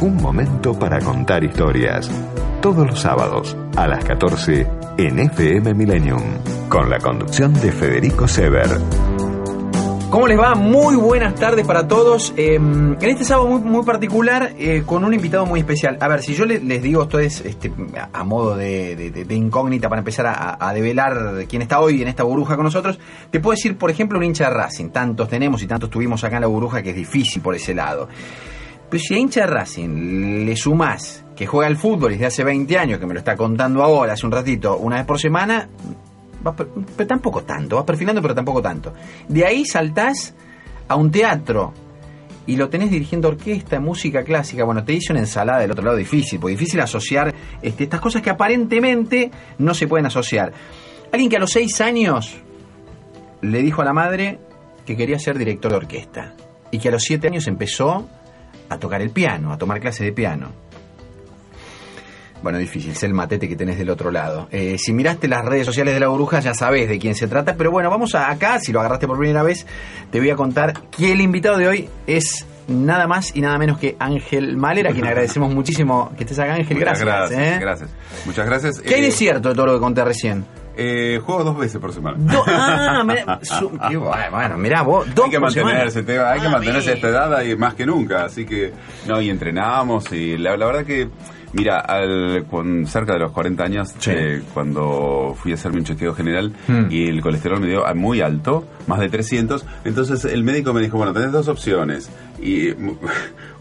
Un momento para contar historias. Todos los sábados a las 14 en FM Millennium. Con la conducción de Federico Sever. ¿Cómo les va? Muy buenas tardes para todos. Eh, en este sábado muy, muy particular, eh, con un invitado muy especial. A ver, si yo le- les digo esto es este, a modo de incógnita para empezar a, a develar quién está hoy en esta burbuja con nosotros, te puedo decir, por ejemplo, un hincha de Racing. Tantos tenemos y tantos tuvimos acá en la burbuja que es difícil por ese lado. Pero si a hincha Racing le sumás que juega al fútbol desde hace 20 años, que me lo está contando ahora, hace un ratito, una vez por semana, pero tampoco tanto, vas perfilando, pero tampoco tanto. De ahí saltás a un teatro y lo tenés dirigiendo orquesta, música clásica. Bueno, te hice una ensalada del otro lado difícil, porque difícil asociar este, estas cosas que aparentemente no se pueden asociar. Alguien que a los 6 años le dijo a la madre que quería ser director de orquesta y que a los 7 años empezó a tocar el piano, a tomar clases de piano. Bueno, difícil, es el matete que tenés del otro lado. Eh, si miraste las redes sociales de la bruja ya sabés de quién se trata, pero bueno, vamos a acá, si lo agarraste por primera vez, te voy a contar que el invitado de hoy es nada más y nada menos que Ángel Mahler, a quien agradecemos muchísimo que estés acá, Ángel. Muchas Gracias. gracias, ¿eh? gracias. Muchas gracias. ¿Qué hay Eh, de cierto de todo lo que conté recién? Eh, juego dos veces por semana. Do- ah, mirá, su- bueno, bueno, mirá vos, dos hay que por semana. mantenerse, te- hay que Ah, mantenerse a esta edad ahí más que nunca, así que no y entrenamos y la, la verdad que mira, al, con cerca de los 40 años Sí. eh, cuando fui a hacerme un chequeo general Hmm. y el colesterol me dio muy alto, más de 300, entonces el médico me dijo, bueno, tenés dos opciones y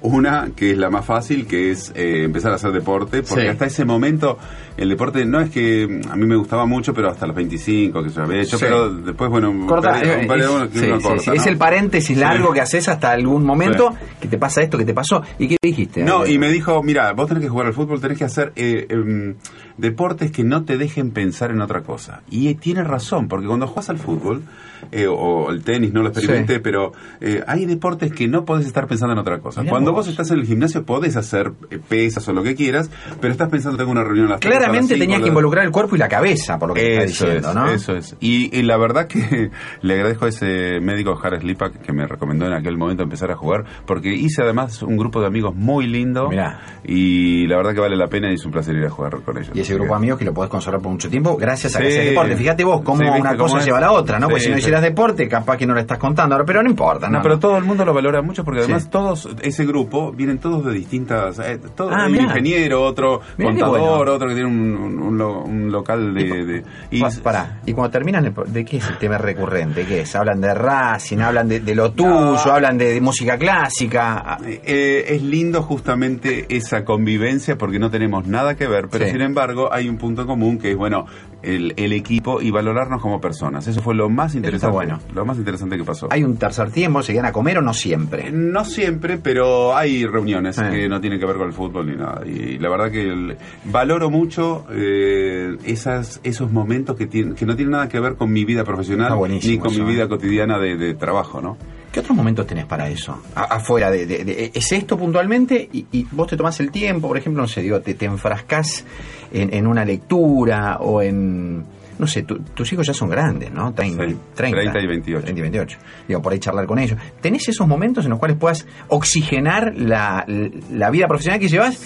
una que es la más fácil, que es eh, empezar a hacer deporte, porque Sí. hasta ese momento el deporte no es que a mí me gustaba mucho, pero hasta los 25 que se había hecho, Sí. pero después, bueno, Corta, eh, un par de es- uno que sí, uno sí, corta, sí. ¿no? Es el paréntesis largo Sí. que haces hasta algún momento que te pasa esto, que te pasó. ¿Y qué dijiste? No, Eh, y me dijo, mira, vos tenés que jugar al fútbol, tenés que hacer eh, em, deportes que no te dejen pensar en otra cosa. Y eh, tiene razón, porque cuando juegas al fútbol, eh, o el tenis, no lo experimenté, Sí. pero eh, hay deportes que no podés estar pensando en otra cosa. Mirá cuando vos. vos. estás en el gimnasio podés hacer eh, pesas o lo que quieras, pero estás pensando, tengo una reunión a las Claramente cinco, tenías que involucrar el cuerpo y la cabeza, por lo que está diciendo, es, ¿no? Eso es. Y, y la verdad que le agradezco a ese médico Jared Lipak que me recomendó en aquel momento empezar a jugar, porque hice además un grupo de amigos muy lindo. Mirá. Y la verdad que vale la pena y es un placer ir a jugar con ellos. Y ese grupo de que- amigos que lo podés conservar por mucho tiempo gracias a que Sí. haces deporte. Fíjate vos cómo Sí, ¿viste una cosa lleva a la otra, ¿no? Porque Sí, si no hicieras deporte, capaz que no lo estás contando. Ahora, pero no importa, ¿no? No, pero todo el mundo lo valora mucho porque además todos, ese grupo, vienen todos de distintas... Eh, todo, Ah, un mirá. ingeniero, otro Mirá contador, bueno. otro que tiene un, un- un lo- un local de... de- y- Pará, y cuando terminan, el ¿de qué es el tema recurrente? ¿Qué es? Hablan de Racing, hablan de, de lo tuyo, hablan de, de música clásica. Ah, Eh, eh, es lindo justamente esa convivencia porque no tenemos nada que ver, pero sin embargo hay un punto en común que es, bueno, el, el equipo y valorarnos como personas. Eso fue lo más interesante. bueno. Lo más interesante que pasó. ¿Hay un tercer tiempo? ¿Se a comer o no Eh, siempre? No siempre, pero hay reuniones Sí. que no tienen que ver con el fútbol ni nada. Y la verdad que el- valoro mucho eh, esas, esos momentos que, tienen, que no tienen nada que ver con mi vida profesional ni con eso, mi vida ¿eh? cotidiana de, de trabajo, ¿no? ¿Qué otros momentos tenés para eso? A- afuera de, de- de- ¿Es esto puntualmente? Y, y vos te tomás el tiempo, por ejemplo, no sé, digo, te, te enfrascás en, en una lectura o en... No sé, tu- tus hijos ya son grandes, ¿no? 30, Sí, 30, 30 y 28. 30 y 28. Digo, por ahí charlar con ellos. ¿Tenés esos momentos en los cuales puedas oxigenar la, la vida profesional que llevas?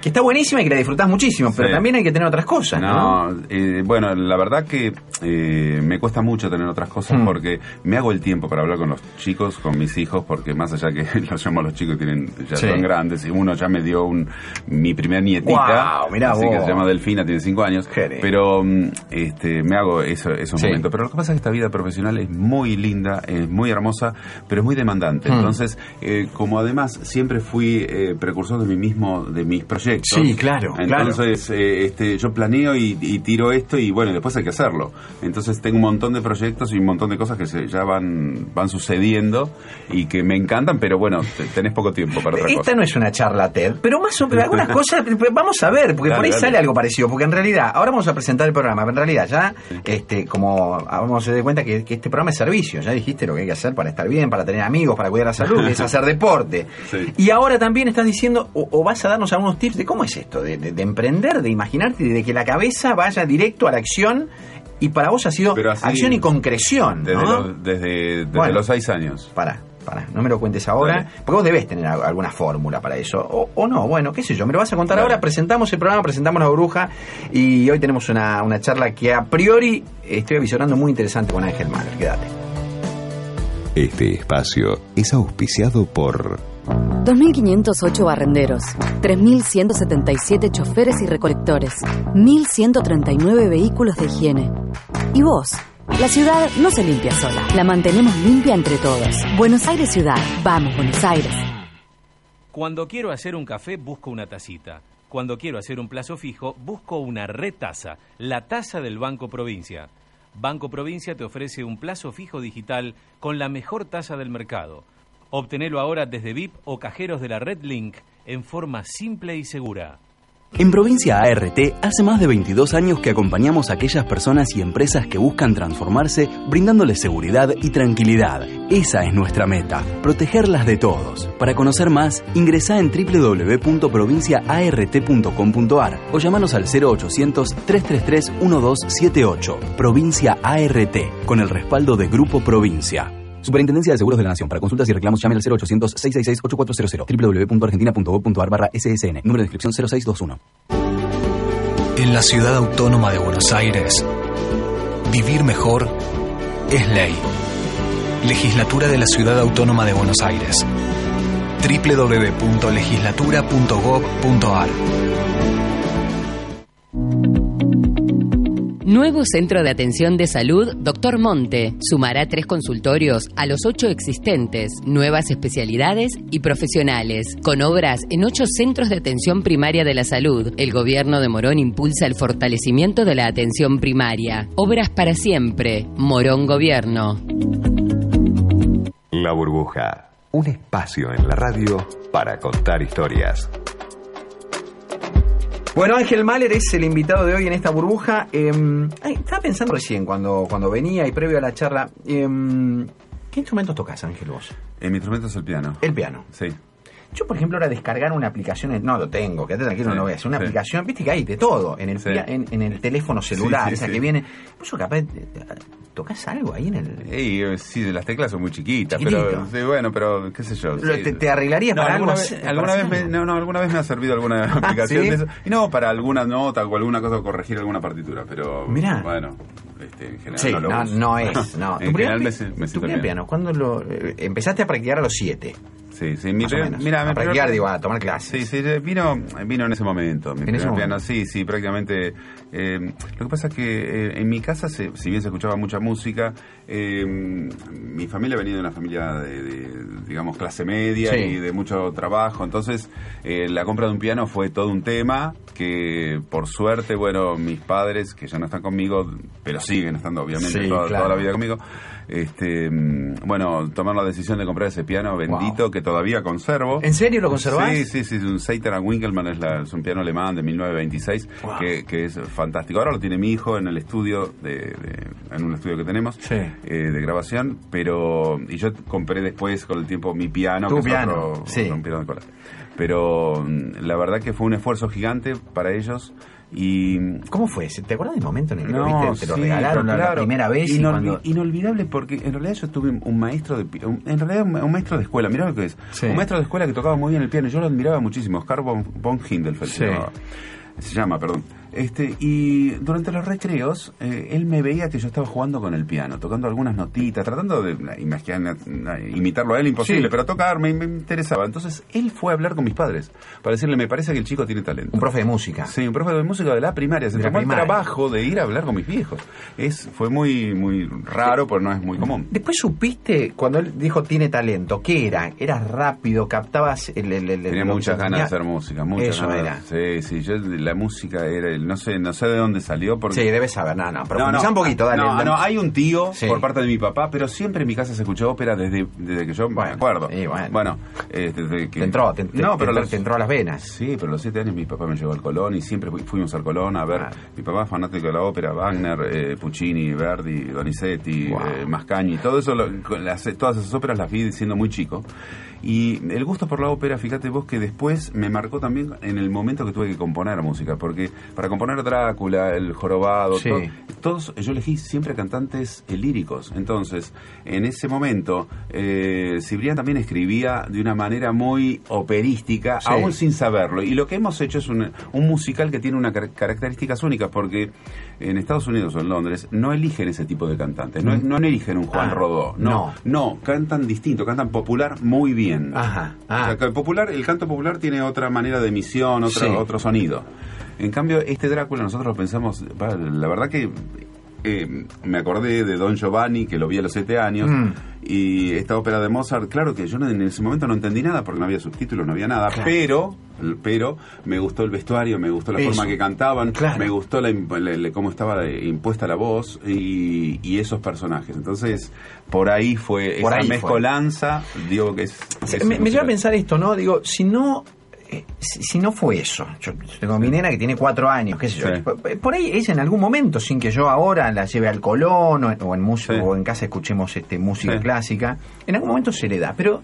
Que está buenísima y que la disfrutás muchísimo, pero Sí. también hay que tener otras cosas, ¿no? No, eh, bueno, la verdad que eh, me cuesta mucho tener otras cosas Mm. porque me hago el tiempo para hablar con los chicos, con mis hijos, porque más allá que los llamo a los chicos, tienen, ya Sí. son grandes, y uno ya me dio un, mi primer nietita, Guau, mirá así vos. que se llama Delfina, tiene cinco años, Jere. pero mm, este, me hago eso, esos Sí. momentos. Pero lo que pasa es que esta vida profesional es muy linda, es muy hermosa, pero es muy demandante. Mm. Entonces, eh, como además siempre fui precursor de mí mismo, de mis proyectos, Sí, claro, claro. entonces, eh, este, yo planeo y, y tiro esto y bueno, después hay que hacerlo. Entonces tengo un montón de proyectos y un montón de cosas que se, ya van, van sucediendo y que me encantan, pero bueno, te- tenés poco tiempo para otra Esta cosa. no es una charla TED, pero más o menos algunas cosas, vamos a ver, porque por ahí sale algo parecido, porque en realidad, ahora vamos a presentar el programa, pero en realidad ya, este, como vamos a dar cuenta que, que este programa es servicio, ya dijiste lo que hay que hacer para estar bien, para tener amigos, para cuidar la salud, que es hacer deporte. Sí. Y ahora también estás diciendo, o, o vas a darnos algunos tips de cómo es esto, de, de- de emprender, de imaginarte, de que la cabeza vaya directo a la acción, y para vos ha sido así- acción y concreción, Desde, ¿no? los, desde, desde Bueno. los seis años. Para, para, no me lo cuentes ahora, Dale. porque vos debés tener al- alguna fórmula para eso, o, o no, bueno, qué sé yo, me lo vas a contar ahora, presentamos el programa, presentamos la bruja, y hoy tenemos una, una charla que a priori estoy avisorando muy interesante con Ángel Mahler, quédate. Este espacio es auspiciado por 2.508 barrenderos, 3.177 choferes y recolectores, 1.139 vehículos de higiene. ¿Y vos? La ciudad no se limpia sola, la mantenemos limpia entre todos. Buenos Aires Ciudad, vamos Buenos Aires. Cuando quiero hacer un café, busco una tacita. Cuando quiero hacer un plazo fijo, busco una retasa, la tasa del Banco Provincia. Banco Provincia te ofrece un plazo fijo digital con la mejor tasa del mercado. Obtenelo ahora desde VIP o cajeros de la Red Link en forma simple y segura. En Provincia ART hace más de 22 años que acompañamos a aquellas personas y empresas que buscan transformarse brindándoles seguridad y tranquilidad. Esa es nuestra meta, protegerlas de todos. Para conocer más, ingresa en www.provinciaart.com.ar o llamanos al 0800-333-1278. Provincia ART, con el respaldo de Grupo Provincia. Superintendencia de Seguros de la Nación. Para consultas y reclamos llame al 0800-666-8400 www.argentina.gov.ar barra SSN. Número de inscripción 0621. En la ciudad autónoma de Buenos Aires, vivir mejor es ley. Legislatura de la Ciudad Autónoma de Buenos Aires. www.legislatura.gov.ar Nuevo Centro de Atención de Salud, Dr. Monte. Sumará tres consultorios a los ocho existentes, nuevas especialidades y profesionales. Con obras en ocho centros de atención primaria de la salud, el gobierno de Morón impulsa el fortalecimiento de la atención primaria. Obras para siempre. Morón Gobierno. La Burbuja, un espacio en la radio para contar historias. Bueno, Ángel Mahler es el invitado de hoy en esta burbuja. Eh, ay, estaba pensando recién cuando, cuando venía y previo a la charla. eh, ¿Qué instrumentos tocas, Ángel, vos? Eh, mi instrumento es el piano. El piano. Sí. Yo, por ejemplo, ahora descargar una aplicación, no lo tengo, quédate tranquilo, Sí, no lo hacer. Una sí. aplicación, viste que hay de todo, en el, Sí. en, en el teléfono celular, esa sí. que viene. Sos capaz, ¿tocas algo ahí en el...? Sí, las teclas son muy chiquitas, Chiquitito. pero sí, bueno, pero qué sé yo. Te- te arreglarías No, para alguna algo vez, alguna vez me, no, no, alguna vez me ha servido alguna aplicación ¿sí? de eso. Y no, para alguna nota o alguna cosa corregir alguna partitura, pero Mirá. bueno, este, en general Sí, no, lo no, no es. No. en general me, me tu primer piano, ¿cuándo lo eh, empezaste a practicar a los siete? Sí, sí, mi menos. mira, a mi primer- practicar, digo, a tomar clases. Sí, sí, vino, vino en ese momento. Mi En piano, sí, sí, prácticamente. eh, lo que pasa es que eh, en mi casa, se- si bien se escuchaba mucha música, eh, mi familia venía de una familia de, de, digamos, clase media Sí. y de mucho trabajo. Entonces, la compra de un piano fue todo un tema que, por suerte, bueno, mis padres, que ya no están conmigo, pero siguen estando, obviamente, Sí, toda, claro. toda la vida conmigo, este, mm, bueno, tomaron la decisión de comprar ese piano bendito que todavía conservo. ¿En serio lo conservás? Sí, sí, sí, es un Seiter Winkelmann, es, la- es un piano alemán de 1926, Wow. que, que es fantástico. Ahora lo tiene mi hijo en el estudio, de, de- en un estudio que tenemos Sí. eh, de grabación, pero y yo compré después con el tiempo mi piano, Tu que es piano, otro- sí. otro piano de cola. Pero mm, la verdad que fue un esfuerzo gigante para ellos y ¿Cómo fue? ¿Te acuerdas del momento en el que lo no, viste? Te lo sí, regalaron la- primera vez y inolvi- cuando... Inolvidable porque en realidad yo tuve un maestro de un- en realidad un, maestro de escuela, mirá lo que es. Sí. Un maestro de escuela que tocaba muy bien el piano, yo lo admiraba muchísimo, Oscar von, von Hindelfeld Sí. Se llama, perdón. Este, y durante los recreos, eh, él me veía que yo estaba jugando con el piano, tocando algunas notitas, tratando de imaginar, imitarlo a él, imposible, Sí. pero tocar me, me interesaba. Entonces él fue a hablar con mis padres para decirle, me parece que el chico tiene talento. Un profe de música. Sí, un profe de música de la primaria. Se De tomó el trabajo de ir a hablar con mis viejos. Es, fue muy, muy raro, pero no es muy común. Después supiste, cuando él dijo tiene talento, ¿qué era? ¿Eras rápido? ¿Captabas el...? el- el- Tenía muchas ganas de hacer música, muchas Eso ganas. era. Sí, sí, yo la música era, el- no sé, no sé de dónde salió porque Sí, debes saber, no, no, No, profundiza no, un poquito, dale. No, no, hay un tío Sí. por parte de mi papá, pero siempre en mi casa se escuchó ópera desde, desde que yo Bueno, me acuerdo. y bueno. eh, desde que... Te entró, te, no, pero te- los- te entró a las venas. Sí, pero a los siete años mi papá me llevó al Colón y siempre fu- fuimos al Colón a ver. Ah. Mi papá es fanático de la ópera, Wagner, eh, Puccini, Verdi, Donizetti, Wow. eh, Mascagni, todo eso, lo- las- todas esas óperas las vi siendo muy chico. Y el gusto por la ópera, fíjate vos que después me marcó también en el momento que tuve que componer música, porque para componer Drácula, el jorobado, Sí. todo- todos, yo elegí siempre cantantes líricos. Entonces, en ese momento, eh, Cibrián también escribía de una manera muy operística, Sí. aún sin saberlo. Y lo que hemos hecho es un, un musical que tiene unas car- características únicas, porque en Estados Unidos o en Londres no eligen ese tipo de cantantes, no, no eligen un Juan Ah, Rodó, no, no. no, cantan distinto, cantan popular muy bien. Ajá, ah. O sea, que el popular, el canto popular tiene otra manera de emisión, otro, Sí. otro sonido. En cambio, este Drácula nosotros lo pensamos, la verdad que eh, me acordé de Don Giovanni, que lo vi a los siete años, Mm. y esta ópera de Mozart, claro que yo en ese momento no entendí nada porque no había subtítulos, no había nada, Claro. pero pero me gustó el vestuario, me gustó la Eso. forma que cantaban, Claro. me gustó la, la- la- cómo estaba eh, impuesta la voz y, y esos personajes. Entonces, por ahí fue Por esa ahí fue. mezcolanza, digo que es... Me, me lleva a pensar esto, ¿no? Digo, si no. Eh, si, si no fue eso, yo tengo mi nena que tiene cuatro años, qué sé yo, Sí. por, ahí ella en algún momento, sin que yo ahora la lleve al Colón o, en- o en música Sí. o en casa escuchemos este música Sí. clásica, en algún momento se le da, pero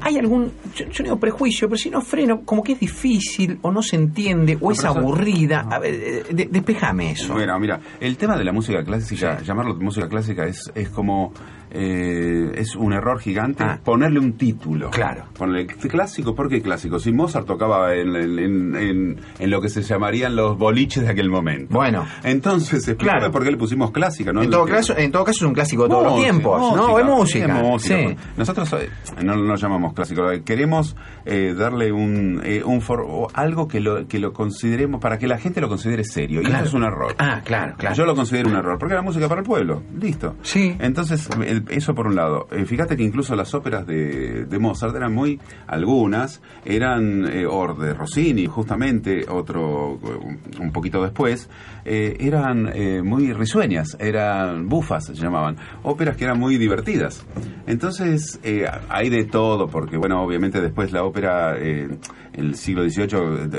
hay algún, yo, yo no digo prejuicio, pero si no freno, como que es difícil o no se entiende o No, es aburrida, a ver, eh, de- despejame eso. Bueno, mira, el tema de la música clásica, Sí. llamarlo música clásica es, es como eh, es un error gigante Ah. ponerle un título. Claro. Ponerle clásico, ¿por qué clásico? Si Mozart tocaba en, en- en- en- en lo que se llamarían los boliches de aquel momento. Bueno. Entonces, explícame Claro. por qué le pusimos clásica, ¿no? en, todo caso, en todo caso es un clásico de todos los Música, tiempos, ¿no? Es música. música. sí. Nosotros eh, no lo llamamos clásico, queremos eh, darle un, eh, un for- o algo que lo, que lo consideremos, para que la gente lo considere serio. Y eso es un error. Ah, claro, claro. Yo lo considero un error, porque era música para el pueblo, listo. Sí. Entonces, el- eso por un lado. Eh, fíjate que incluso las óperas de, de Mozart eran muy, algunas, eran, eh, o de Rossini, justamente, otro, un, un poquito después, eh, eran eh, muy risueñas, eran bufas, se llamaban, óperas que eran muy divertidas. Entonces, eh, hay de todo, porque, bueno, obviamente después la ópera, eh, el siglo XVIII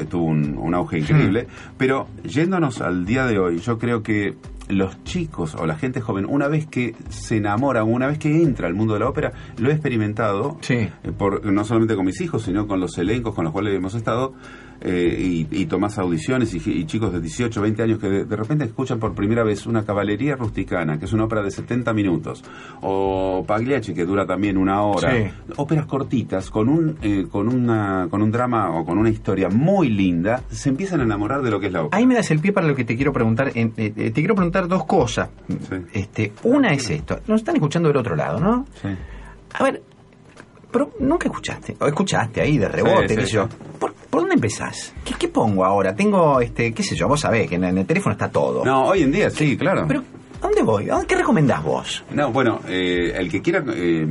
eh, tuvo un, un auge increíble, pero yéndonos al día de hoy, yo creo que los chicos o la gente joven, una vez que se enamora, una vez que entra al mundo de la ópera, lo he experimentado, Sí. eh, por, no solamente con mis hijos, sino con los elencos con los cuales hemos estado, eh, y, y tomás audiciones y, y chicos de 18, 20 años que de, de repente escuchan por primera vez una caballería rusticana, que es una ópera de 70 minutos, o Pagliacci, que dura también una hora, Sí. óperas cortitas, con un, eh, con, una, con un drama o con una historia muy linda, se empiezan a enamorar de lo que es la ópera. Ahí me das el pie para lo que te quiero preguntar. eh, eh, te quiero preguntar dos cosas. Sí. Este, una es esto. Nos están escuchando del otro lado, ¿no? Sí. A ver, pero nunca escuchaste. O escuchaste ahí de rebote, qué sé yo. ¿Por, por dónde empezás? ¿Qué, ¿Qué pongo ahora? Tengo, este, qué sé yo, vos sabés que en, en el teléfono está todo. No, hoy en día sí, claro. Pero, ¿a dónde voy? ¿A dónde- ¿Qué recomendás vos? No, bueno, eh, el que quiera eh,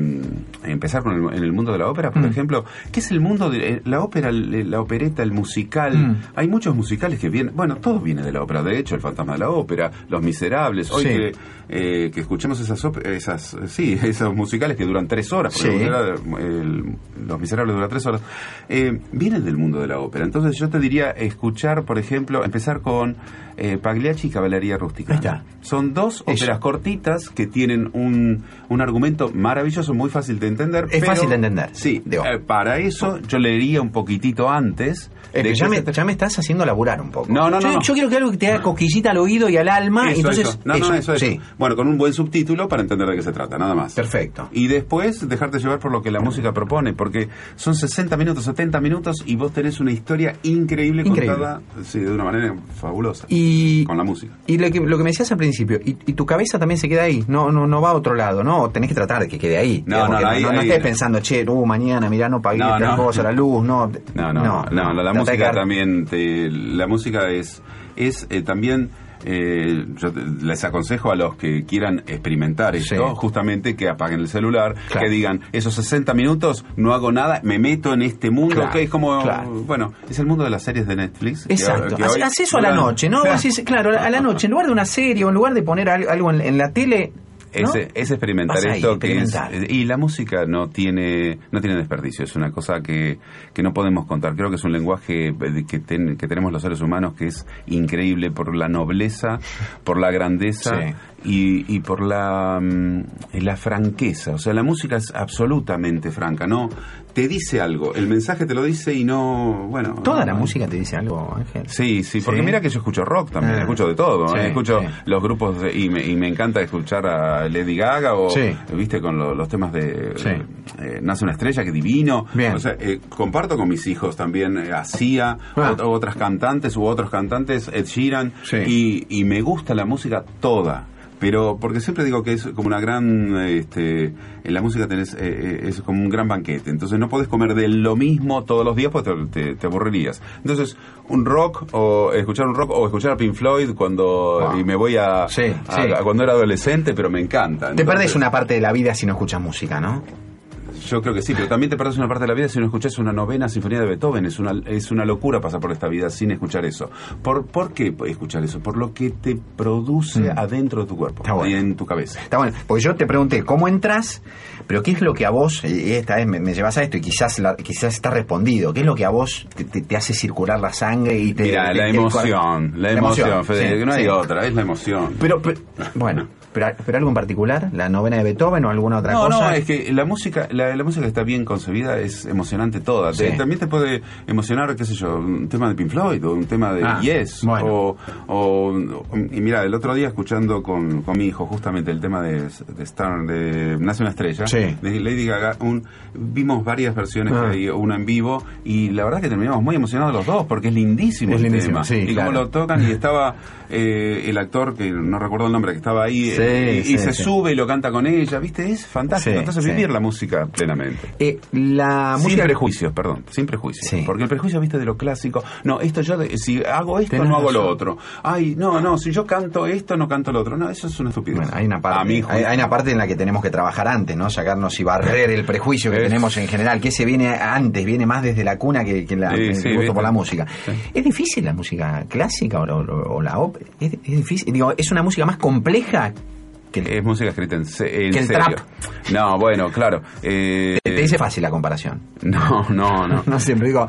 empezar con el, en el mundo de la ópera, por Mm. ejemplo, ¿qué es el mundo de eh, la ópera, la opereta, el musical? Mm. Hay muchos musicales que vienen, bueno, todo viene de la ópera, de hecho, El Fantasma de la Ópera, Los Miserables, hoy Sí. que, eh, que escuchemos esas, esas, sí, esos musicales que duran tres horas, Sí. porque era, el- Los Miserables duran tres horas, eh, vienen del mundo de la ópera. Entonces yo te diría escuchar, por ejemplo, empezar con Pagliacci y Caballería Rústica. Ahí está. Son dos Óperas cortitas que tienen un, un argumento maravilloso, muy fácil de entender. Es pero- fácil de entender. Sí, Digo. eh, para eso yo leería un poquitito antes. Es que ya, me, ya me estás haciendo laburar un poco. No, no, yo, no, yo quiero que algo que te haga cosquillita al oído y al alma. Eso, entonces, eso. No, no, eso, eso. Sí, Bueno, con un buen subtítulo para entender de qué se trata, nada más. perfecto. Y después dejarte llevar por lo que la música propone, porque son 60 minutos, 70 minutos y vos tenés una historia increíble, Increíble. contada sí, de una manera fabulosa. Y, Con la música. y lo, que, lo que me decías al principio, y, y tu cabeza también se queda ahí, no, no, no va a otro lado, ¿no? Tenés que tratar de que quede ahí. No, digamos, no, no, ahí- no, ahí- estés pensando, che, uh, mañana, mirá, no pagué No, tal cosa, la luz, no. No, no, no, la, música también, te- la música es, es eh, también, eh, yo les aconsejo a los que quieran experimentar esto, Sí. justamente que apaguen el celular, Claro. que digan, esos 60 minutos no hago nada, me meto en este mundo, Claro, que es como, claro. bueno, es el mundo de las series de Netflix. Exacto. que Haz, eso a la noche, ¿no? Claro, a la noche, en lugar de una serie o en lugar de poner al- algo en, en la tele. ¿No? Es, es experimentar ahí, esto que es, y la música no tiene no tiene desperdicio es una cosa que, que no podemos contar creo que es un lenguaje de- que, ten- que tenemos los seres humanos que es increíble por la nobleza por la grandeza Sí. Y, y por la, mm, la franqueza. O sea, la música es absolutamente franca, ¿no? Te dice algo, el mensaje te lo dice y no, bueno... ¿Toda no- la música te dice algo, Ángel? Sí, sí, porque ¿Sí? mira que yo escucho rock también, Ah. escucho de todo, Sí, ¿eh? escucho sí. los grupos de- y, me, y me encanta escuchar a Lady Gaga o, viste, con lo- los temas de eh, Nace una estrella, que divino. Bien. O sea, eh, comparto con mis hijos también eh, a Sia, Ah. ot- otras cantantes u otros cantantes, Ed Sheeran, y, y me gusta la música toda. Pero porque siempre digo que es como una gran, este, en la música tenés, eh, eh, es como un gran banquete. Entonces no podés comer de lo mismo todos los días porque te, te- te aburrirías. Entonces un rock o escuchar un rock o escuchar a Pink Floyd cuando Ah. y me voy a, Sí, a- sí. a cuando era adolescente, pero me encanta. Te perdés una parte de la vida si no escuchas música, ¿no? Yo creo que sí, pero también te perdés una parte de la vida si no escuchás una novena sinfonía de Beethoven. Es una, es una locura pasar por esta vida sin escuchar eso. ¿Por, ¿Por qué escuchar eso? Por lo que te produce Mm. adentro de tu cuerpo Está bueno. y en tu cabeza. Está bueno, porque yo te pregunté cómo entras, pero ¿qué es lo que a vos, y esta vez me, me llevas a esto y quizás la- quizás está respondido, ¿qué es lo que a vos te, te- hace circular la sangre y te... Mira, la emoción, la, La emoción, emoción, Fede, sí, no hay sí. otra, es la emoción. Pero, pero- bueno, pero, pero algo en particular, la novena de Beethoven o alguna otra no, cosa. no, es que la música, la, la música que está bien concebida es emocionante toda. Te- también te puede emocionar, qué sé yo, un tema de Pink Floyd o un tema de Ah, Yes. bueno. O, o- y mira, el otro día escuchando con, con mi hijo justamente el tema de, de Star, de Nace una estrella, Sí. De Lady Gaga, un, vimos varias versiones, Ah. que hay, una en vivo, y la verdad que terminamos muy emocionados los dos, porque es lindísimo Es el lindísimo, tema. sí, y claro. cómo lo tocan, y estaba eh, el actor, que no recuerdo el nombre, que estaba ahí, Sí, eh, y, se sube y lo canta con ella, ¿viste? Es fantástico. Entonces vivir la música plenamente. Eh, la Sin música... prejuicios, perdón, sin prejuicios. Porque el prejuicio, viste, de lo clásico. No, esto yo, si hago esto, Tenés no hago lo otro. Ay, no, no, si yo canto esto, no canto lo otro. No, eso es una estupidez. Bueno, hay una parte, hay una parte en la que tenemos que trabajar antes, ¿no? Sacarnos y barrer el prejuicio que Es- tenemos en general, que se viene antes, viene más desde la cuna que, que la- Sí, el sí, gusto viste. por la música. Sí. ¿Es difícil la música clásica o, o- o la ópera? ¿Es, es difícil? Digo, ¿es una música más compleja que el- Es música escrita en, Que el serio. trap. No, bueno, claro. eh, te, te dice fácil la comparación. No, no, no. No siempre digo,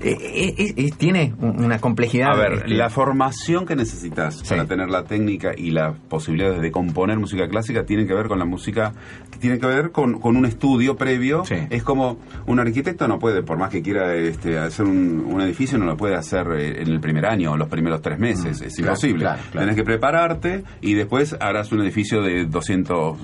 eh, eh, eh, tiene un- una complejidad. A ver, este, la formación que necesitas Sí. para tener la técnica y las posibilidades de componer música clásica tienen que ver con la música, tienen que ver con, con un estudio previo. Sí. Es como un arquitecto no puede, por más que quiera este, hacer un, un edificio, no lo puede hacer en el primer año o los primeros tres meses. es Mm, claro, imposible. claro, claro. Tenés que prepararte y después harás un edificio de 200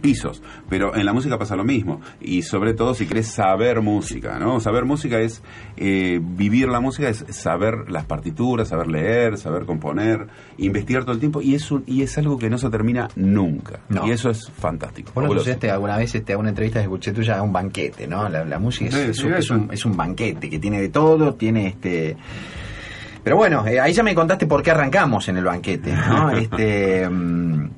pisos. Pero en la música pasa lo mismo. Y sobre todo si querés saber música, ¿no? Saber música es eh, vivir la música, es saber las partituras, saber leer, saber componer, investigar todo el tiempo. Y es, un- y es algo que no se termina nunca. No. Y eso es fantástico. Vos lo alguna vez este, a una entrevista que escuché tuya a un banquete, ¿no? La, la música es, Sí, sí, un, es un banquete que tiene de todo, tiene este... Pero bueno, eh, ahí ya me contaste por qué arrancamos en el banquete, ¿no? Este... mm,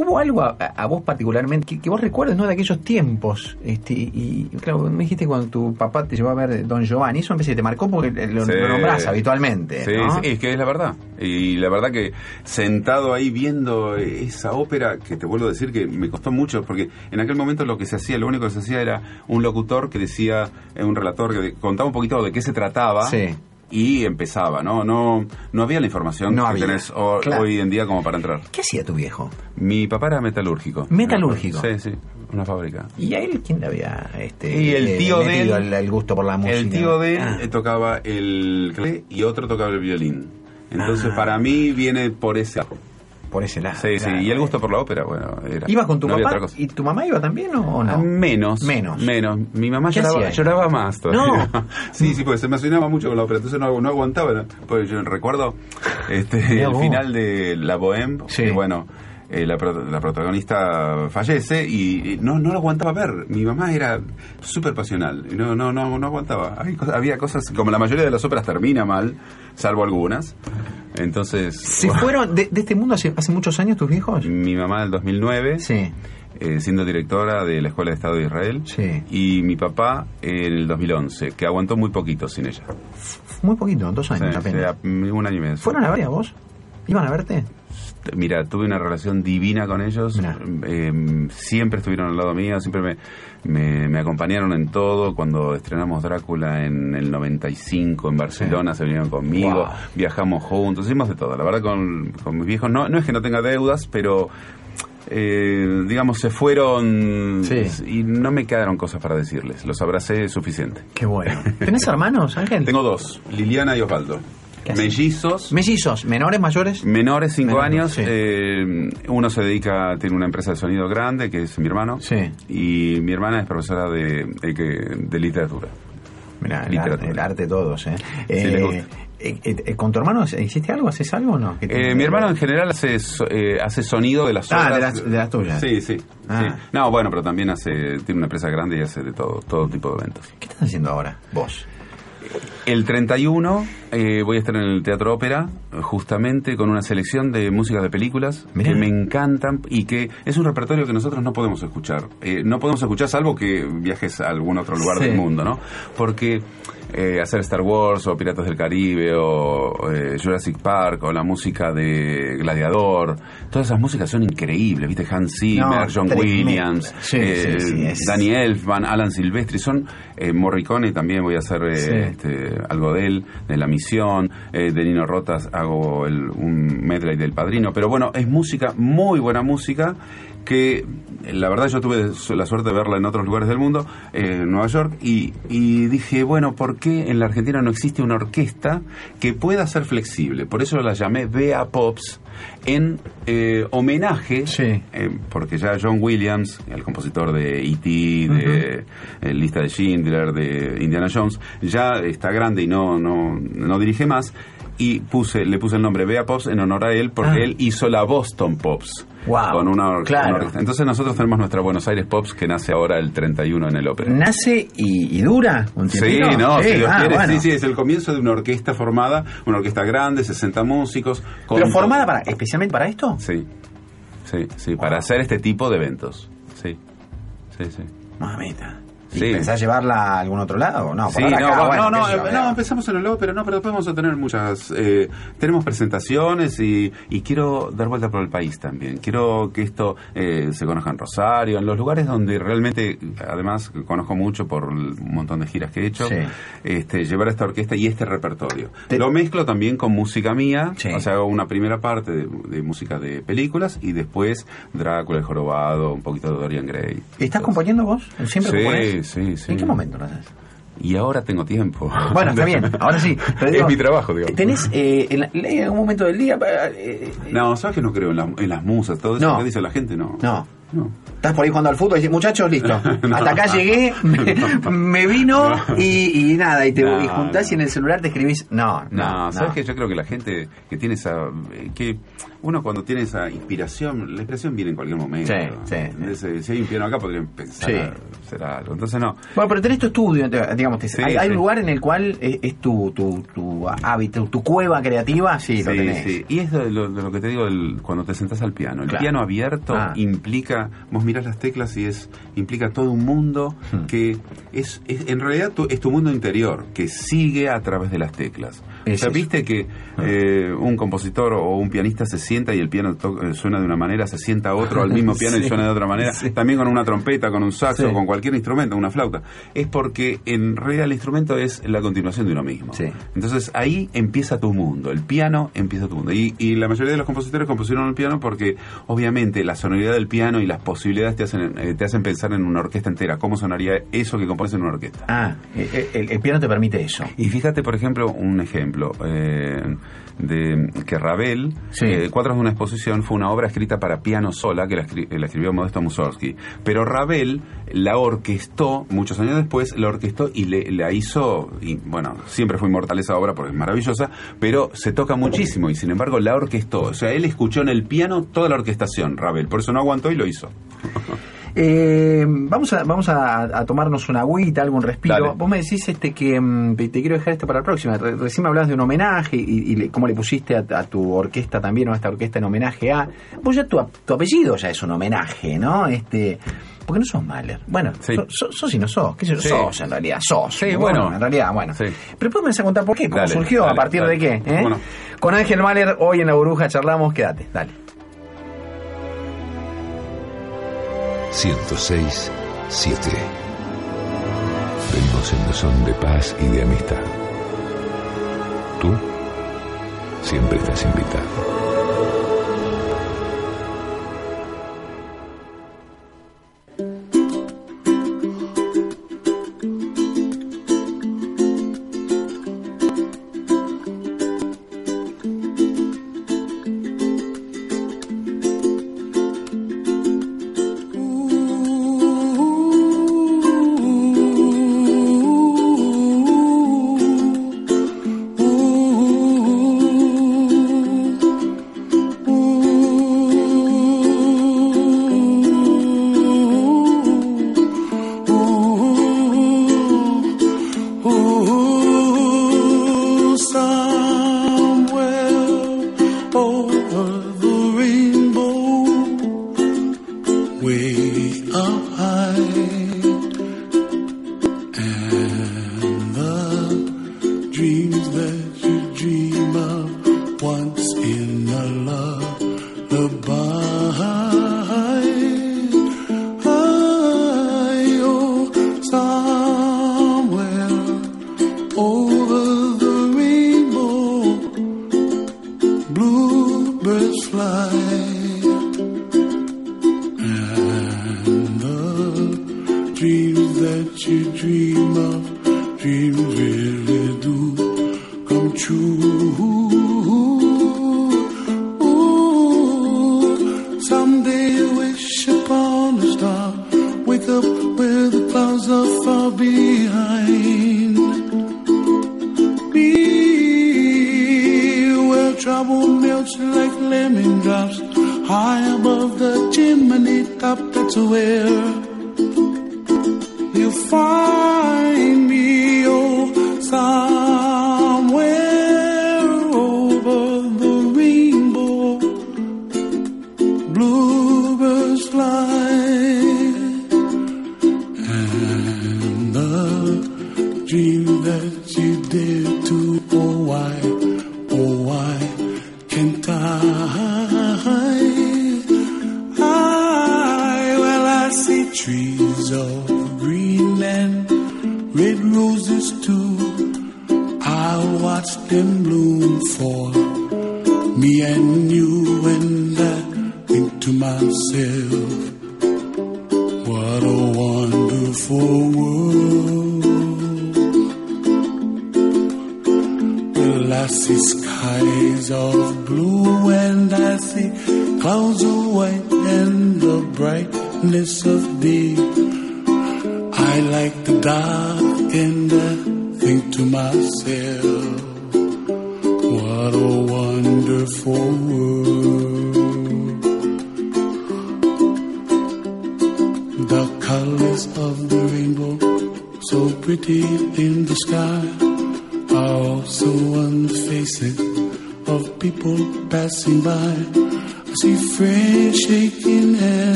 ¿Hubo algo a, a vos particularmente que, que vos recuerdes, ¿no? De aquellos tiempos. Este, y claro, me dijiste cuando tu papá te llevó a ver Don Giovanni, eso que te marcó porque lo, Sí. lo nombrás habitualmente. Sí, ¿no? sí, es que es la verdad. Y la verdad que sentado ahí viendo esa ópera, que te vuelvo a decir que me costó mucho, porque en aquel momento lo que se hacía, lo único que se hacía era un locutor que decía, eh, un relator que contaba un poquito de qué se trataba. Sí. Y empezaba, ¿no? No, no había la información No que había, tenés ho- claro. hoy en día como para entrar. ¿Qué hacía tu viejo? Mi papá era metalúrgico. ¿Metalúrgico? Sí, sí, una fábrica. ¿Y a él quién le había este, Y el tío de él- el, el gusto por la música? El tío de él Ah. tocaba el y otro tocaba el violín. Entonces, Ah. para mí viene por ese. Por ese lado. Sí, sí, y el gusto por la ópera, bueno, era. ¿Ibas con tu no papá? ¿Y tu mamá iba también o, no? Ah, Menos. Menos. Menos. Mi mamá ¿Qué lloraba, lloraba más todavía. No. sí, sí, porque se emocionaba mucho con la ópera, entonces no, no aguantaba. Porque yo recuerdo este, el final de La Bohème, Sí. que bueno, eh, la, la protagonista fallece y, y no, no lo aguantaba ver. Mi mamá era súper pasional, y no, no, no, no aguantaba. Hay había cosas, como la mayoría de las óperas termina mal, salvo algunas. Entonces, ¿Se fueron de, de este mundo hace, hace muchos años tus viejos? mi mamá del 2009 Sí. eh, siendo directora de la Escuela de Estado de Israel. Sí. Y mi papá en el 2011, que aguantó muy poquito sin ella. Muy poquito, dos Sí, años apenas. sí, un año y medio. ¿Fueron a verte a vos? ¿Iban a verte? Mira, tuve una relación divina con ellos. Eh, siempre estuvieron al lado mío, siempre me, me, me acompañaron en todo. Cuando estrenamos Drácula en el 95 en Barcelona, se vinieron conmigo, Wow. viajamos juntos, hicimos de todo. La verdad, con, con mis viejos, no, no es que no tenga deudas, pero. eh, digamos, se fueron Sí. y no me quedaron cosas para decirles. Los abracé suficiente. Qué bueno. ¿Tenés hermanos, Ángel? Tengo dos, Liliana y Osvaldo. Mellizos. Mellizos, menores, mayores. Menores, cinco años. sí. eh, uno se dedica, tiene una empresa de sonido grande, que es mi hermano. Sí. Y mi hermana es profesora de, de, literatura. Mirá, Literatura. el arte de todos, ¿eh? les Eh, gusta. ¿Con tu hermano hiciste algo? ¿Haces algo o no? ¿Qué te- Eh, mi hermano en general hace, hace sonido de las Ah, obras. de las- de las tuyas. Sí, sí, Ah. sí. No, bueno, pero también hace, tiene una empresa grande y hace de todo, todo tipo de eventos. ¿Qué estás haciendo ahora, vos? El 31 eh, voy a estar en el Teatro Ópera, justamente con una selección de músicas de películas Mirá. que me encantan y que es un repertorio que nosotros no podemos escuchar. Eh, no podemos escuchar salvo que viajes a algún otro lugar Sí. del mundo, ¿no? Porque eh, hacer Star Wars o Piratas del Caribe o eh, Jurassic Park o la música de Gladiador, todas esas músicas son increíbles, ¿viste? Hans Zimmer, No, John. Williams, Sí, eh, sí, Danny Elfman, Alan Silvestri, son eh, Morricone también voy a hacer eh, este, algo de él, de La Misión, eh, de Nino Rotas hago el- un medley del Padrino, pero bueno, es música, muy buena música, que eh, la verdad yo tuve la suerte de verla en otros lugares del mundo, eh, en Nueva York, y, y dije, bueno, ¿por qué en la Argentina no existe una orquesta que pueda ser flexible? Por eso la llamé Bea Pops, en eh, homenaje, Sí. eh, porque ya John Williams, el compositor de E.T., de Lista de Schindler, de Indiana Jones, ya está grande y no, no, no dirige más. Y puse, le puse el nombre Bea Pops en honor a él porque Ah. él hizo la Boston Pops. Wow, con una, claro. una orquesta. Entonces nosotros tenemos nuestra Buenos Aires Pops que nace ahora el 31 en el ópera. ¿Nace y, y dura un Sí, no, si Dios ah, quiere, bueno. sí, sí, es el comienzo de una orquesta formada, una orquesta grande, 60 músicos. con- ¿Pero formada para, especialmente para esto? Sí, sí, sí, para hacer este tipo de eventos. Sí, sí, sí. Mamita. ¿Y Sí. pensás llevarla a algún otro lado? No, por Sí, no, bueno, no, no, no, empezamos en el ópera, no, pero después vamos a tener muchas, eh, tenemos presentaciones y, y quiero dar vuelta por el país también. Quiero que esto eh, se conozca en Rosario, en los lugares donde realmente, además, conozco mucho por un montón de giras que he hecho, Sí. este, llevar esta orquesta y este repertorio. Te- Lo mezclo también con música mía, o sea, hago una primera parte de, de música de películas y después Drácula, el Jorobado, un poquito de Dorian Gray. ¿Estás componiendo vos? ¿Siempre componés? Sí, sí. ¿En qué momento? Y ahora tengo tiempo. Bueno, está bien, ahora sí. pero digo, es mi trabajo, digamos. ¿Tenés eh, en, la- en algún momento del día? eh, eh, No, ¿sabes que no creo en, la- en las musas? Todo eso No. que dice la gente, no. No. No. Estás por ahí jugando al fútbol y dices, muchachos, listo. No. Hasta acá llegué, me, me vino No. y, y nada, y te y juntás y en el celular te escribís. No, No, no. ¿sabes que Yo creo que la gente que tiene esa... eh, que uno cuando tiene esa inspiración, la inspiración viene en cualquier momento. Sí, sí, Entonces, eh, Si hay un piano acá, podrían pensar Sí. hacer algo. Entonces, no. Bueno, pero tenés tu estudio, digamos, te- Sí, hay, hay sí. un lugar en el cual es, es tu, tu, tu hábito, tu cueva creativa, sí, lo tenés. sí. Y es de lo, de lo que te digo del- cuando te sentás al piano. El Claro. piano abierto Ah. implica, vos mirás las teclas y es implica todo un mundo Hmm. que es, es- en realidad tu- es tu mundo interior que sigue a través de las teclas. Es o sea, eso. viste que Ah. eh, un compositor o un pianista se sienta y el piano eh, suena de una manera, se sienta otro al mismo piano y suena de otra manera, Sí. también con una trompeta, con un saxo, Sí. con cualquier instrumento, una flauta. Es porque en realidad el instrumento es la continuación de uno mismo. Entonces ahí empieza tu mundo, el piano empieza tu mundo. Y, y la mayoría de los compositores compusieron el piano porque obviamente la sonoridad del piano y las posibilidades te hacen, eh, te hacen pensar en una orquesta entera, cómo sonaría eso que compones en una orquesta. Ah, el, el piano te permite eso. Y fíjate, por ejemplo, un ejemplo eh, de que Ravel, Sí. eh, Cuatro de una exposición, fue una obra escrita para piano sola que la, escri- la escribió Modesto Mussorgsky. Pero Ravel la orquestó, muchos años después, la orquestó y le, la hizo, y bueno, siempre fue inmortal esa obra porque es maravillosa, pero se toca muchísimo y sin embargo la orquestó. O sea, él escuchó en el piano toda la orquestación, Ravel, por eso no aguantó y lo hizo. Eh, vamos a, vamos a, a tomarnos una agüita, algún respiro. Dale. Vos me decís este que mm, te, quiero dejar esto para la próxima. Re- recién me hablabas de un homenaje y, cómo le pusiste a, a tu orquesta también o a esta orquesta en homenaje a. Vos ya tu, tu apellido ya es un homenaje, ¿no? Este. Porque no sos Mahler. Bueno, Sí. sos, y no sos. ¿Qué sé yo? Sí. Sos en realidad, sos. Sí, bueno. En realidad, bueno. Sí. Pero después me vas a contar por qué, cómo Dale, surgió, a partir dale. de qué. ¿eh? Con Ángel Mahler, hoy en La Burbuja charlamos. Quédate, dale. 106 7. Venimos en son de paz y de amistad. Tú siempre estás invitado.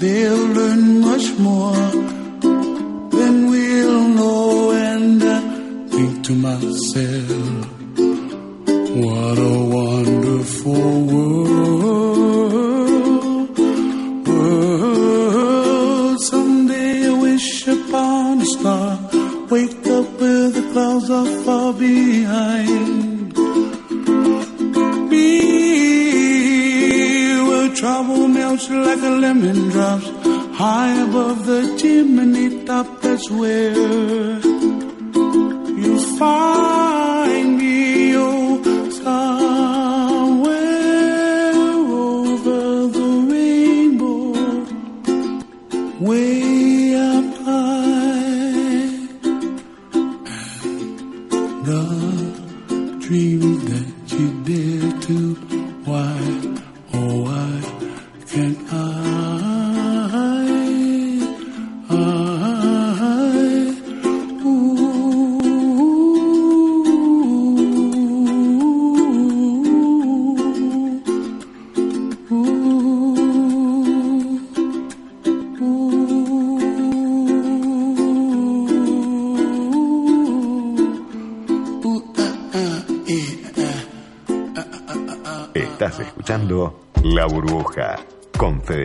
they'll learn much more than we'll know. And I think to myself.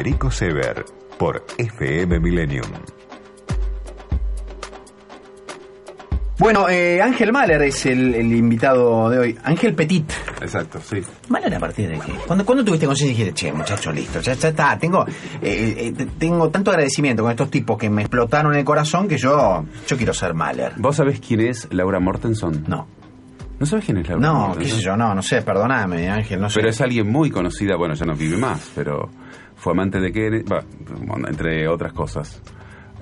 Federico Sever por FM Millennium. Bueno, eh, Ángel Mahler es el, el invitado de hoy. Ángel Petit. Exacto, sí. Mahler a partir de qué? ¿Cuándo, ¿cuándo tuviste conciencia y dijiste, che, muchacho, listo, ya, ya está, tengo, eh, eh, tengo tanto agradecimiento con estos tipos que me explotaron el corazón que yo, yo quiero ser Mahler. ¿Vos sabés quién es Laura Mortenson? No. ¿No sabés quién es Laura No, Mortenson? qué sé yo, no, no sé, perdóname, Ángel, no sé. Pero es alguien muy conocida, bueno, ya no vive más, pero fue amante de Kennedy, bueno, entre otras cosas.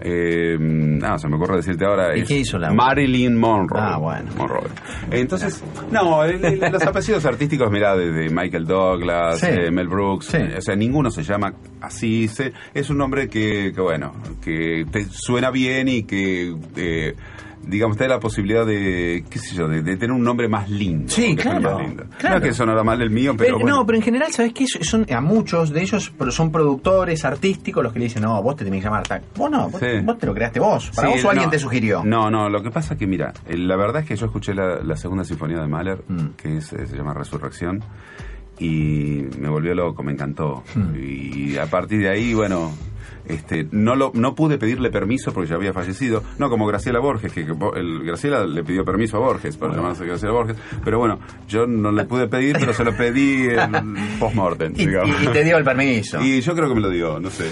Eh, ah, se me ocurre decirte ahora. ¿Y es qué hizo la- Marilyn Monroe. Ah, bueno. Monroe. Entonces, no, el- el- los apellidos artísticos, mirá, desde Michael Douglas, Sí. eh, Mel Brooks, Sí. o sea, ninguno se llama así. se- es un nombre que, que, bueno, que te suena bien y que, eh, digamos, te da la posibilidad de, qué sé yo, de, de tener un nombre más lindo. Sí, claro, más lindo. claro. No es que sonara mal el mío, pero, Pero, bueno. No, pero en general, ¿sabes qué? Son, a muchos de ellos son productores artísticos los que le dicen, no, vos te tenés que llamar tal. Vos no, vos, Sí. vos te lo creaste vos. Para Sí, vos o alguien te sugirió. No, no, lo que pasa es que, mira, eh, la verdad es que yo escuché la, la segunda sinfonía de Mahler, Mm. que es, eh, se llama Resurrección, y me volvió loco, me encantó. Mm. Y a partir de ahí, bueno, este, no lo, no pude pedirle permiso porque ya había fallecido, no como Graciela Borges, que, el, Graciela le pidió permiso a Borges para llamarse Graciela Borges, pero bueno, yo no le pude pedir, pero se lo pedí en post-mortem, Y, digamos. y- y te dio el permiso. Y yo creo que me lo dio, no sé.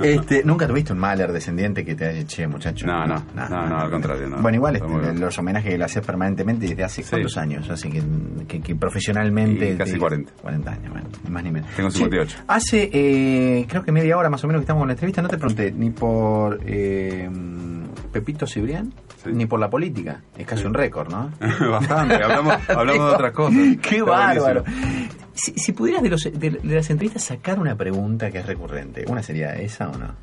Este, ¿Nunca tuviste un Mahler descendiente que te haya che, muchacho? No, no, no, no, al contrario, no. Bueno, igual este, los homenajes que le haces permanentemente desde hace cuántos años, así que, que, que profesionalmente... Y casi te- 40. 40 años, bueno, ni más ni menos. Tengo Che, 58. hace, eh, creo que media hora más o menos que estamos con la entrevista, no te pregunté ni por eh, Pepito Cibrián, ni por la política. Es casi Sí. un récord, ¿no? Bastante, hablamos, hablamos de otras cosas. Qué Está bárbaro. buenísimo. Si, si pudieras de, los, de, de las entrevistas sacar una pregunta que es recurrente, ¿una sería esa o no?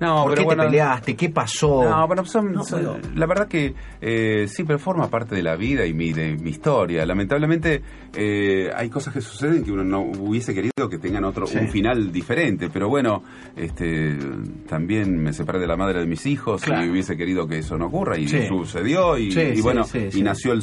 No, ¿Por pero qué bueno, te peleaste? ¿Qué pasó? No, pero son, No son- puedo. la verdad que eh, sí, pero forma parte de la vida y mi, de mi historia. Lamentablemente eh, hay cosas que suceden que uno no hubiese querido que tengan otro Sí. un final diferente. Pero bueno, este, también me separé de la madre de mis hijos Claro. y hubiese querido que eso no ocurra y Sí. sucedió y, Sí, y sí, bueno y nació el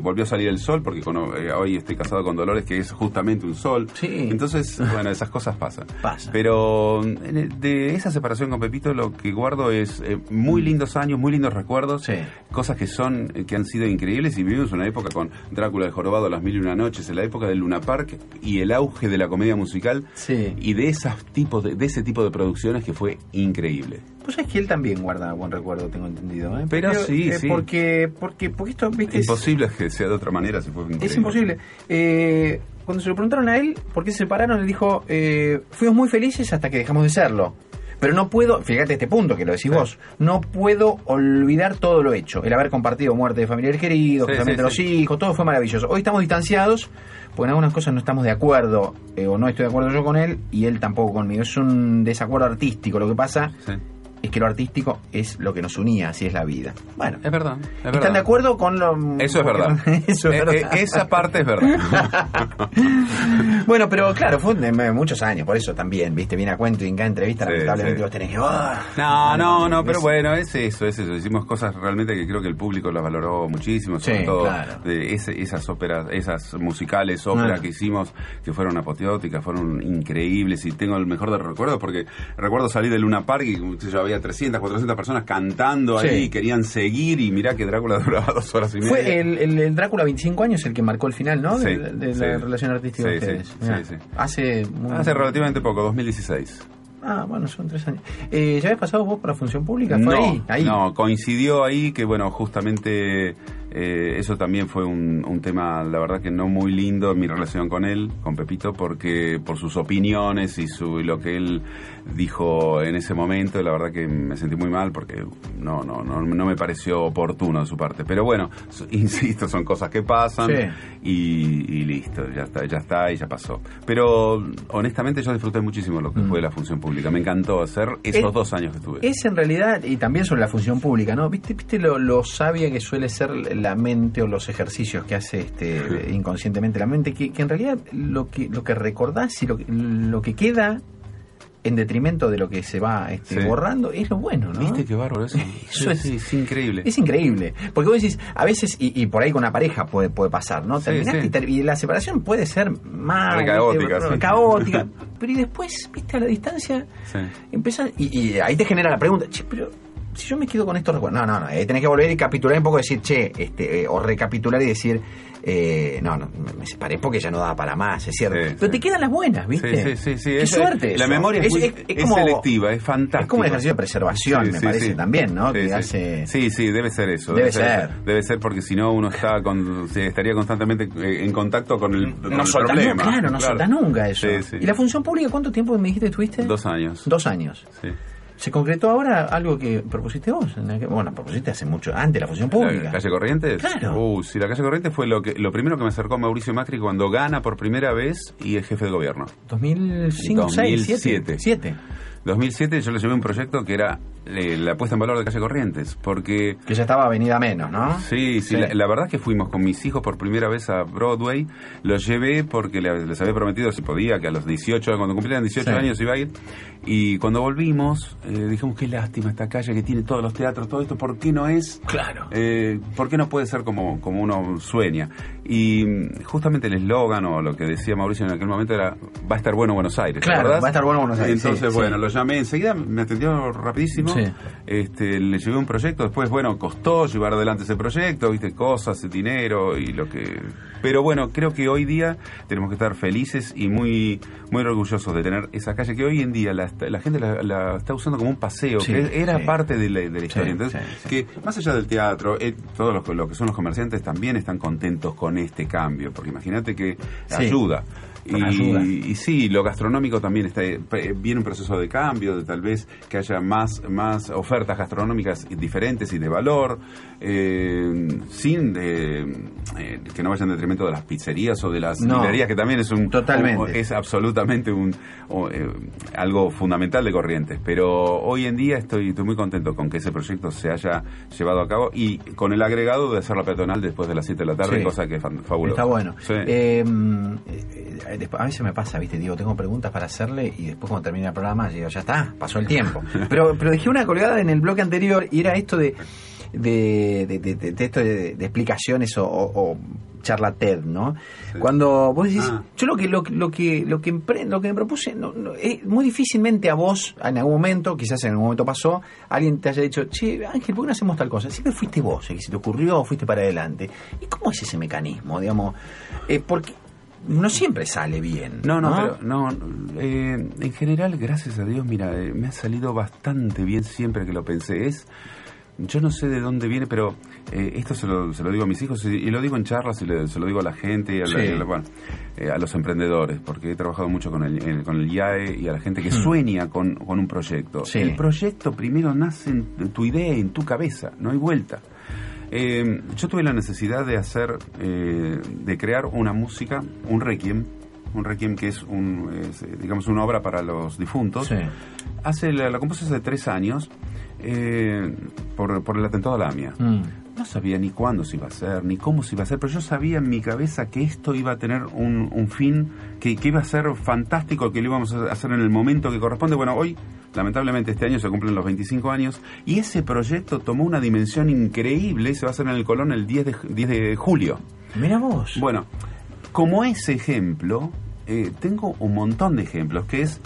volvió a salir el sol porque con- eh, hoy estoy casado con Dolores que es justamente un sol. Entonces bueno esas cosas pasan. Pasa. Pero el- de esa separación con Pepito lo que guardo es eh, muy lindos años, muy lindos recuerdos, Sí. cosas que son eh, que han sido increíbles y vivimos una época con Drácula el Jorobado, Las Mil y Una Noches, en la época del Luna Park y el auge de la comedia musical Sí. y de esas tipos de, de ese tipo de producciones que fue increíble. Pues es que él también guarda buen recuerdo, tengo entendido. ¿eh? Pero sí, eh, sí. Porque, porque, porque esto, viste, es- Imposible que sea de otra manera si fue increíble. Es imposible. Eh, cuando se lo preguntaron a él por qué se separaron, él dijo, eh, fuimos muy felices hasta que dejamos de serlo. Pero no puedo, fíjate este punto que lo decís Sí. vos, no puedo olvidar todo lo hecho. El haber compartido muerte de familiares queridos, Sí, sí, de los sí. hijos, todo fue maravilloso. Hoy estamos distanciados, porque en algunas cosas no estamos de acuerdo, eh, o no estoy de acuerdo yo con él, y él tampoco conmigo. Es un desacuerdo artístico. Lo que pasa Sí. Es que lo artístico es lo que nos unía, así es la vida. Bueno, Es verdad. es ¿están verdad. de acuerdo con lo... Eso es verdad. Eso es Eh, verdad. eh, esa parte es verdad. Bueno, pero claro, fue de de muchos años, por eso también, viste, viene a cuento y en cada entrevista Sí, lamentablemente sí. vos tenés que... ¡ah! No, no, no, pero bueno, es eso, es eso. Hicimos cosas realmente que creo que el público las valoró muchísimo, sobre Sí, todo claro. de ese- esas óperas, esas musicales, óperas Ah. que hicimos, que fueron apoteóticas, fueron increíbles y tengo el mejor de los recuerdos porque recuerdo salir de Luna Park y yo, había 300, 400 personas cantando Sí. ahí y querían seguir y mirá que Drácula duraba dos horas y media. Fue el, el, el Drácula 25 años el que marcó el final, ¿no? De, Sí, de la sí. relación artística de ustedes. Hace... Hace relativamente poco, 2016. Ah, bueno, son tres años. Eh, ¿Ya habías pasado vos por la función pública? ¿Fue no, ahí? ahí. no, coincidió ahí que, bueno, justamente eh, eso también fue un, un tema, la verdad que no muy lindo en mi relación con él, con Pepito, porque por sus opiniones y, su, y lo que él dijo en ese momento, la verdad que me sentí muy mal porque no, no, no, no me pareció oportuno de su parte. Pero bueno, insisto, son cosas que pasan Sí. y, y listo, ya está, ya está y ya pasó. Pero honestamente yo disfruté muchísimo lo que Mm. fue la función pública. Me encantó hacer esos Es- dos años que estuve. Es en realidad, y también sobre la función pública, ¿no? ¿Viste, viste lo, lo sabia que suele ser la mente o los ejercicios que hace este inconscientemente la mente? Que, que en realidad lo que, lo que recordás y lo, que- lo que queda en detrimento de lo que se va este, Sí. borrando, es lo bueno, ¿no? ¿Viste qué bárbaro eso? Eso es- sí, es increíble. Es increíble. Porque vos decís, a veces, y, y por ahí con una pareja puede, puede pasar, ¿no? Sí. Y, y la separación puede ser más caótica, sí. caótica. Pero y después, viste, a la distancia, Sí. empiezan, y, y ahí te genera la pregunta, che, pero si yo me quedo con estos recuerdos, no, no, no, ahí tenés que volver y capitular un poco, decir, che, este, eh, o recapitular y decir, eh, no, no, me, me separé porque ya no daba para más, es cierto. Sí, pero sí. te quedan las buenas, ¿viste? Sí, sí, sí, sí. Qué Es- suerte. La eso. memoria es, muy- es como- selectiva, es fantástica. Es como un ejercicio de preservación, me parece también, ¿no? Sí, que sí. hace... sí, sí, debe ser eso. Debe ser. Debe ser porque si no uno está con, estaría constantemente eh, en contacto con el, con No el problema. claro, no soltás nunca eso. ¿Y la función pública cuánto tiempo me dijiste que tuviste? Dos años. Dos años. Sí. ¿Se concretó ahora algo que propusiste vos? En aquel- Bueno, propusiste hace mucho, antes la función pública. ¿La calle Corrientes? Claro. Uh, sí, la calle Corrientes fue lo que lo primero que me acercó Mauricio Macri cuando gana por primera vez y es jefe de gobierno. 2005, 6, 7. 2007. 7. 2007 yo le llevé un proyecto que era eh, la puesta en valor de calle Corrientes, porque Que ya estaba avenida menos, ¿no? Sí, sí, Sí. La, la verdad es que fuimos con mis hijos por primera vez a Broadway, los llevé porque le- les había prometido si podía que a los 18, cuando cumplieran 18 Sí. años iba a ir, y cuando volvimos eh, dijimos qué lástima esta calle que tiene todos los teatros, todo esto, ¿por qué no es? Claro. Eh, ¿Por qué no puede ser como, como uno sueña? Y mm, justamente el eslogan o lo que decía Mauricio en aquel momento era, va a estar bueno Buenos Aires, ¿te Claro, va a estar bueno Buenos Aires, Entonces, sí, bueno, sí. Llamé enseguida, me atendió rapidísimo, Sí. este, le llevé un proyecto, después, bueno, costó llevar adelante ese proyecto, viste, cosas, dinero y lo que... Pero bueno, creo que hoy día tenemos que estar felices y muy muy orgullosos de tener esa calle que hoy en día la, gente la, la está usando como un paseo, Sí, que era sí. parte de la, de la historia. Entonces, que más allá del teatro, eh, todos los, lo que son los comerciantes también están contentos con este cambio, porque imagínate que ayuda. Y, sí, lo gastronómico también está eh, viene un proceso de cambio, de tal vez que haya más más ofertas gastronómicas diferentes y de valor, eh, sin eh, eh, que no vaya en detrimento de las pizzerías o de las No. librerías, que también es un Totalmente. un- es absolutamente un o, eh, algo fundamental de Corrientes. Pero hoy en día estoy, estoy muy contento con que ese proyecto se haya llevado a cabo y con el agregado de hacerla peatonal después de las 7 de la tarde, Sí. cosa que es fabulosa. Está bueno. Sí. Eh, después- a veces me pasa, viste, digo, tengo preguntas para hacerle y después cuando termina el programa digo, ya está, pasó el tiempo. pero, pero dejé una colgada en el bloque anterior y era esto de de, de, de- esto explicaciones o, o- o charla TED, ¿no? Cuando vos decís, Ah. yo lo que lo, que- lo que lo que empre- lo que me propuse, no, no, es muy difícilmente a vos en algún momento, quizás en algún momento pasó, alguien te haya dicho, che, Ángel, ¿por qué no hacemos tal cosa? Siempre fuiste vos, el que se te ocurrió o fuiste para adelante. ¿Y cómo es ese mecanismo, digamos? Eh, porque no siempre sale bien. No, no, pero no, eh, en general, gracias a Dios, mira, eh, me ha salido bastante bien siempre que lo pensé. Es, yo no sé de dónde viene, pero eh, esto se lo, se lo digo a mis hijos y, y lo digo en charlas y le- se lo digo a la gente, y a, la- Sí. y a la- bueno, eh, a los emprendedores, porque he trabajado mucho con el, eh, con el IAE y a la gente que Hmm. sueña con, con un proyecto. Sí. El proyecto primero nace en tu idea, en tu cabeza, no hay vuelta. Eh, yo tuve la necesidad de hacer, eh, de crear una música, un requiem, un requiem que es, un, es, eh, digamos, una obra para los difuntos. Sí. Hace la, la compuse hace tres años eh, por, por el atentado a la AMIA. Mm. No sabía ni cuándo se iba a hacer, ni cómo se iba a hacer, pero yo sabía en mi cabeza que esto iba a tener un, un fin, que, que iba a ser fantástico, que lo íbamos a hacer en el momento que corresponde. Bueno, hoy, lamentablemente, este año se cumplen los 25 años y ese proyecto tomó una dimensión increíble. Se va a hacer en el Colón el 10 de, 10 de julio. Mira vos. Bueno, como ese ejemplo, eh, tengo un montón de ejemplos, que es...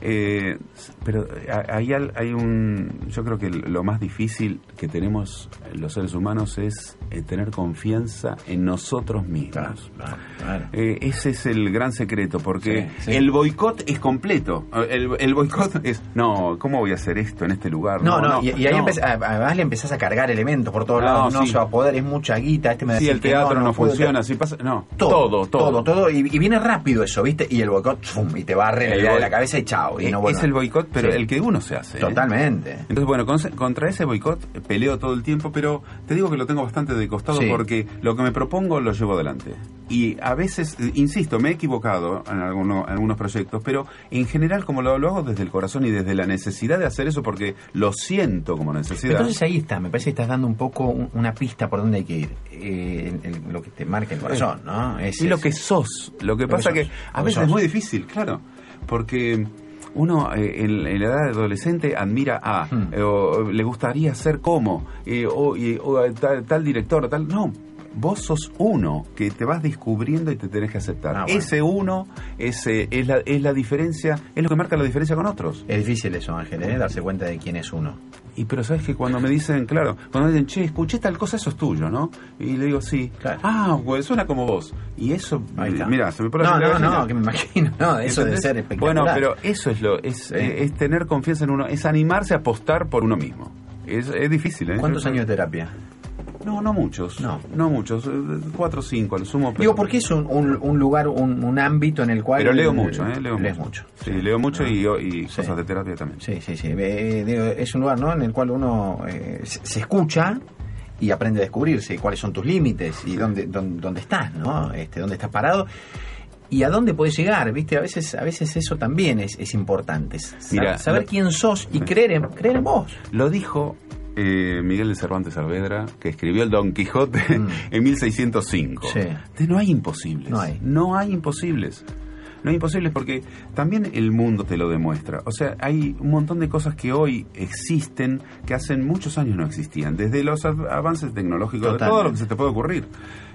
eh, pero hay, al- hay un... Yo creo que lo más difícil que tenemos los seres humanos es eh, tener confianza en nosotros mismos. Claro, claro, claro. Eh, ese es el gran secreto, porque Sí, sí. el boicot es completo. El, el boicot es, no, ¿cómo voy a hacer esto en este lugar? No, no, y, y ahí no. además le empezás a cargar elementos por todos No, lados. No sí. se va a poder, es mucha guita. Este me Si decía el que teatro no, funciona, si pasa... No, Todo, todo, todo. todo, todo, y, y viene rápido eso, ¿viste? Y el boicot, ¡fum! y te barre la idea de la cabeza y chao. Y Eh, no, es el boicot, pero Sí. el que uno se hace. ¿eh? Totalmente. Entonces, bueno, con- contra ese boicot eh, peleo todo el tiempo, pero te digo que lo tengo bastante de costado Sí. porque lo que me propongo lo llevo adelante. Y a veces, insisto, me he equivocado en, alguno- en algunos proyectos, pero en general como lo, lo hago desde el corazón y desde la necesidad de hacer eso porque lo siento como necesidad. Entonces ahí está, me parece que estás dando un poco un- una pista por dónde hay que ir. Eh, lo que te marca el corazón, ¿no? Es- y lo que sos. Lo que Lo que pasa que, sos, a que veces es muy difícil, claro, porque uno eh, en, en la edad de adolescente admira a, Hmm. eh, o le gustaría ser como, eh, o, y- o tal, tal director, o tal. No, vos sos uno que te vas descubriendo y te tenés que aceptar. Ah, bueno. Ese uno ese es, la, es la diferencia, es lo que marca la diferencia con otros. Es difícil eso, Ángel, ¿eh? darse cuenta de quién es uno. Y pero sabes que cuando me dicen, claro, cuando me dicen, che, escuché tal cosa, eso es tuyo, ¿no? Y le digo, sí. Claro. Ah, pues suena como vos. Y eso, mira, se me pone la No, de no, gallina. no, que me imagino. No, eso ¿Entendés? ser espectacular. Bueno, pero eso es lo, es, Sí. eh, es tener confianza en uno, es animarse a apostar por uno mismo. Es, es difícil, ¿eh? ¿Cuántos años de terapia? No, no muchos. No. No muchos. eh, Cuatro o cinco al sumo. Digo, porque es un, un, un lugar, un, un ámbito en el cual... Pero leo mucho, ¿eh? Leo Lees mucho. mucho. Sí, leo mucho y, y Sí. cosas de terapia también. Sí, sí, sí. Eh, digo, es un lugar ¿no? en el cual uno eh, se, escucha y aprende a descubrirse cuáles son tus límites y dónde, dónde, dónde estás, ¿no? Este, dónde estás parado y a dónde puedes llegar, ¿viste? A veces, a veces eso también es, es importante. Sa- Mira, saber quién sos y creer en, creer en vos. Lo dijo eh, Miguel de Cervantes Saavedra, que escribió el Don Quijote Mm. en 1605. Sí. Entonces, no hay imposibles. No hay. No hay imposibles. No hay imposibles porque también el mundo te lo demuestra. O sea, hay un montón de cosas que hoy existen que hace muchos años no existían. Desde los av- avances tecnológicos, de todo lo que se te puede ocurrir.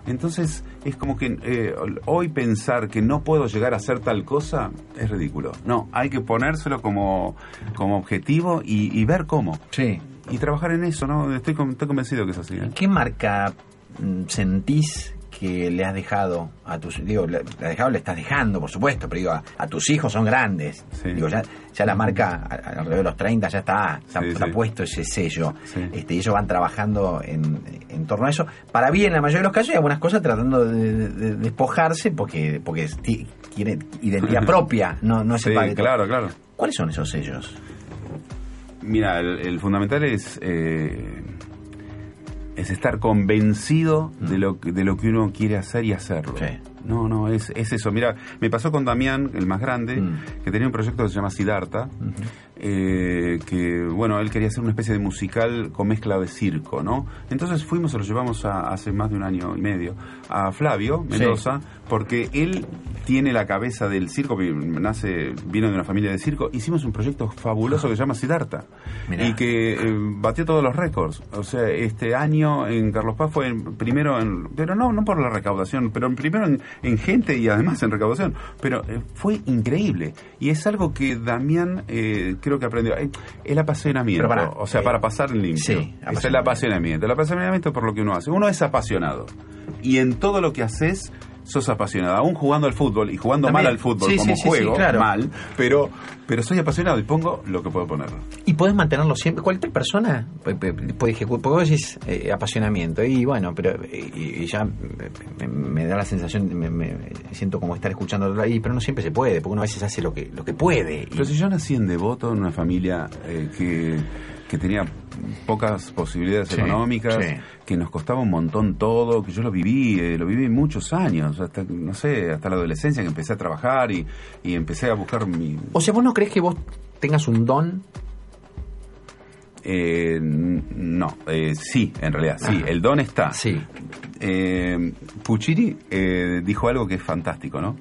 Entonces, es como que eh, hoy pensar que no puedo llegar a hacer tal cosa es ridículo. No, hay que ponérselo como, como objetivo y, y ver cómo Sí. Y trabajar en eso, ¿no? Estoy, con- estoy convencido que es así. ¿eh? ¿Qué marca mm, sentís que le has dejado a tus digo le, le has dejado le estás dejando por supuesto pero digo a, a tus hijos son grandes Sí. digo ya ya la marca a- alrededor de los 30 ya está Sí, está sí. puesto ese sello este y ellos van trabajando en, en torno a eso para bien en la mayoría de los casos y algunas cosas tratando de, de- de despojarse porque porque ti- quiere identidad propia no no es Sí, el padre. claro, claro. ¿cuáles son esos sellos? Mira, el, el fundamental es eh, es estar convencido de lo que- de lo que uno quiere hacer y hacerlo. Mm. Sí. No, no, es, es eso. Mira, me pasó con Damián, el más grande, Mm. que tenía un proyecto que se llama Siddhartha, eh, que, bueno, él quería hacer una especie de musical con mezcla de circo, ¿no? Entonces fuimos, se lo llevamos a- hace más de un año y medio, a Flavio Mendoza, porque él tiene la cabeza del circo, nace, vino de una familia de circo, hicimos un proyecto fabuloso que se llama Siddhartha, Mirá. y que eh, batió todos los récords. O sea, este año en Carlos Paz fue en- primero, en, pero no, no por la recaudación, pero primero en, en gente y además en recaudación. Pero eh, fue increíble. Y es algo que Damián creo que aprendió. Eh, el apasionamiento. Pará, o sea, eh, para pasar limpio. sí, es el apasionamiento. El apasionamiento por lo que uno hace. Uno es apasionado. Y en todo lo que haces sos apasionado, aún jugando al fútbol y jugando También. mal al fútbol Sí, como sí, juego, sí, claro. mal, pero pero soy apasionado y pongo lo que puedo poner. Y podés mantenerlo siempre. Cualquier persona puede, ejecutar. Porque vos decís eh, apasionamiento. Y bueno, pero y, y ya me, me da la sensación, me, me siento como estar escuchando ahí, pero no siempre se puede, porque uno a veces hace lo que lo que puede. Y- Pero si yo nací en Devoto, en una familia eh, que, que tenía pocas posibilidades Sí, económicas, sí. que nos costaba un montón todo, que yo lo viví, eh, lo viví muchos años, hasta, no sé, hasta la adolescencia que empecé a trabajar y, y empecé a buscar mi... o sea, vos no crees que vos tengas un don. Eh, no, eh, sí, en realidad, sí, Ajá. el don está. Sí. Eh, Puccini eh, dijo algo que es fantástico, ¿no?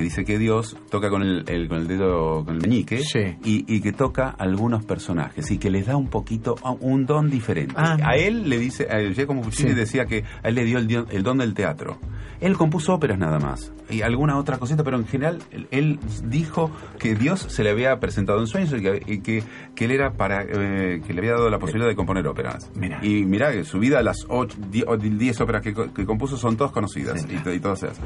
Que dice que Dios toca con el, el- con el dedo, con el meñique, Sí. y, y que toca algunos personajes y que les da un poquito, un don diferente. Ah, a él le dice, a Giacomo Puccini Sí. decía que a él le dio el, el don del teatro. Él compuso óperas nada más y alguna otra cosita, pero en general él, dijo que Dios se le había presentado en sueños y que, y que, que él era para eh, que le había dado la posibilidad de componer óperas. Mirá. Y mirá que su vida, las 10 óperas que, co- que compuso son todas conocidas Sí, y, y todas esas.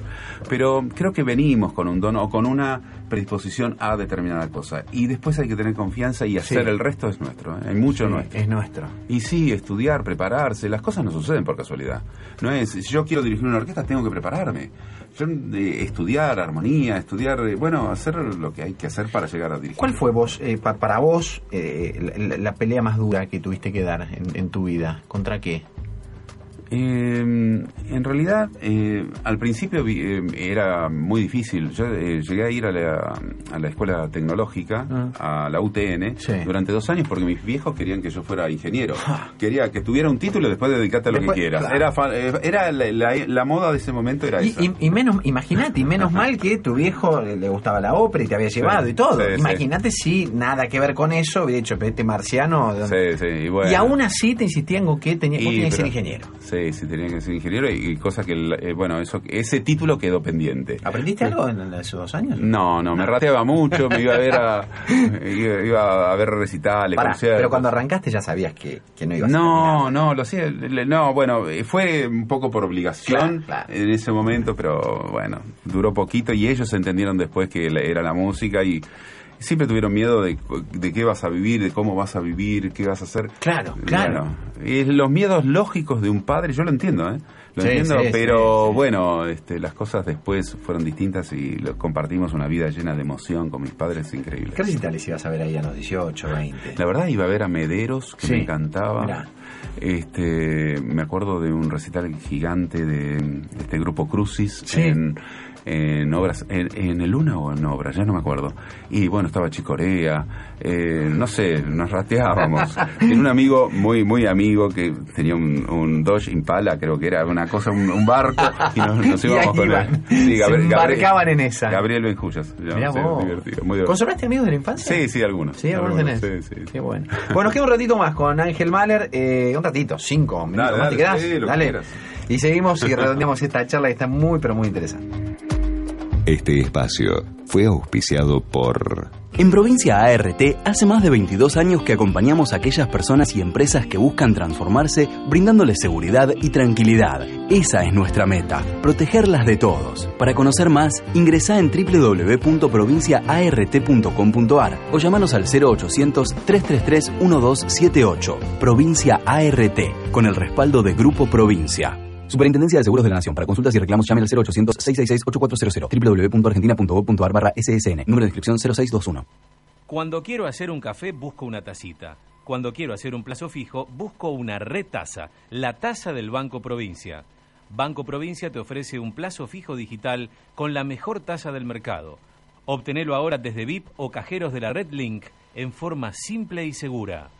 Pero creo que venimos con un don o con una predisposición a determinada cosa. Y después hay que tener confianza y hacer Sí. el resto es nuestro. ¿eh? Hay mucho Sí, nuestro. Es nuestro. Y sí, estudiar, prepararse, las cosas no suceden por casualidad. No es, si yo quiero dirigir una orquesta, tengo que prepararme. Yo, eh, estudiar armonía, estudiar, eh, bueno, hacer lo que hay que hacer para llegar a dirigir. ¿Cuál fue vos, eh, pa- para vos, eh, la, la- la pelea más dura que tuviste que dar en, en tu vida? ¿Contra qué? Eh, en realidad, eh, al principio vi- eh, era muy difícil. Yo eh, llegué a ir a la, a la escuela tecnológica, a la UTN, durante dos años porque mis viejos querían que yo fuera ingeniero. Quería que tuviera un título y después dedicarte a lo Después, que quieras. claro. Era, eh, era la, la- la moda de ese momento era Y, esa. y- y menos, imagínate, y menos mal que tu viejo le, gustaba la ópera y te había llevado y todo. sí, imagínate si nada que ver con eso, hubiera dicho, este marciano. ¿de dónde- Sí, sí, y bueno. Y aún así te insistían con que tenía, vos tenías que ser ingeniero. Sí, sí, tenía que ser ingeniero y, y cosa que, eh, bueno, eso ese título quedó pendiente. ¿Aprendiste algo en esos dos años? No, no, me rateaba mucho, me iba a ver a, iba, iba a ver recitales, Pará, conciertos. pero cuando arrancaste ya sabías que, que no ibas a No, no, lo hacía, no, bueno, eh, fue un poco por obligación en ese momento, pero bueno, duró poquito y ellos entendieron después que era la música y siempre tuvieron miedo de, de qué vas a vivir, de cómo vas a vivir, qué vas a hacer. Claro, claro. Bueno, y los miedos lógicos de un padre, yo lo entiendo, ¿eh? Lo Sí, entiendo, sí, pero sí, bueno, este, las cosas después fueron distintas y lo- compartimos una vida llena de emoción con mis padres increíbles. ¿Qué recitales ibas a ver ahí a los 18, 20? La verdad iba a ver a Mederos, que me encantaba. Mirá. Este, me acuerdo de un recital gigante de, este grupo Crucis en, en obras, en, en el Luna o en obras, ya no me acuerdo. Y bueno, estaba Chicorea, eh, no sé, nos rateábamos. Tenía un amigo muy muy amigo que tenía un, un Dodge Impala, creo que era una cosa, un, un barco, y nos, nos Y íbamos ahí con él. Sí, Se embarcaban en esa. Gabriel llama, Mirá sí, vos. divertido, muy divertido. ¿Conservaste amigos de la infancia? Sí, sí, algunos. Sí, algunos tenés. Sí, sí. Qué bueno. Bueno, nos queda un ratito más con Ángel Mahler. eh, un ratito, cinco minutos Dale, más. ¿Te dale, quedás? que. Y seguimos y redondeamos esta charla que está muy, pero muy interesante. Este espacio fue auspiciado por En Provincia ART hace más de 22 años que acompañamos a aquellas personas y empresas que buscan transformarse brindándoles seguridad y tranquilidad. Esa es nuestra meta, protegerlas de todos. Para conocer más, ingresa en www.provinciaart.com.ar o llamanos al 0800-333-1278. Provincia ART, con el respaldo de Grupo Provincia. Superintendencia de Seguros de la Nación. Para consultas y reclamos llame al 0800-666-8400 www.argentina.gov.ar barra SSN. Número de inscripción 0621. Cuando quiero hacer un café, busco una tacita. Cuando quiero hacer un plazo fijo, busco una retaza, la taza del Banco Provincia. Banco Provincia te ofrece un plazo fijo digital con la mejor tasa del mercado. Obtenelo ahora desde VIP o cajeros de la Red Link en forma simple y segura.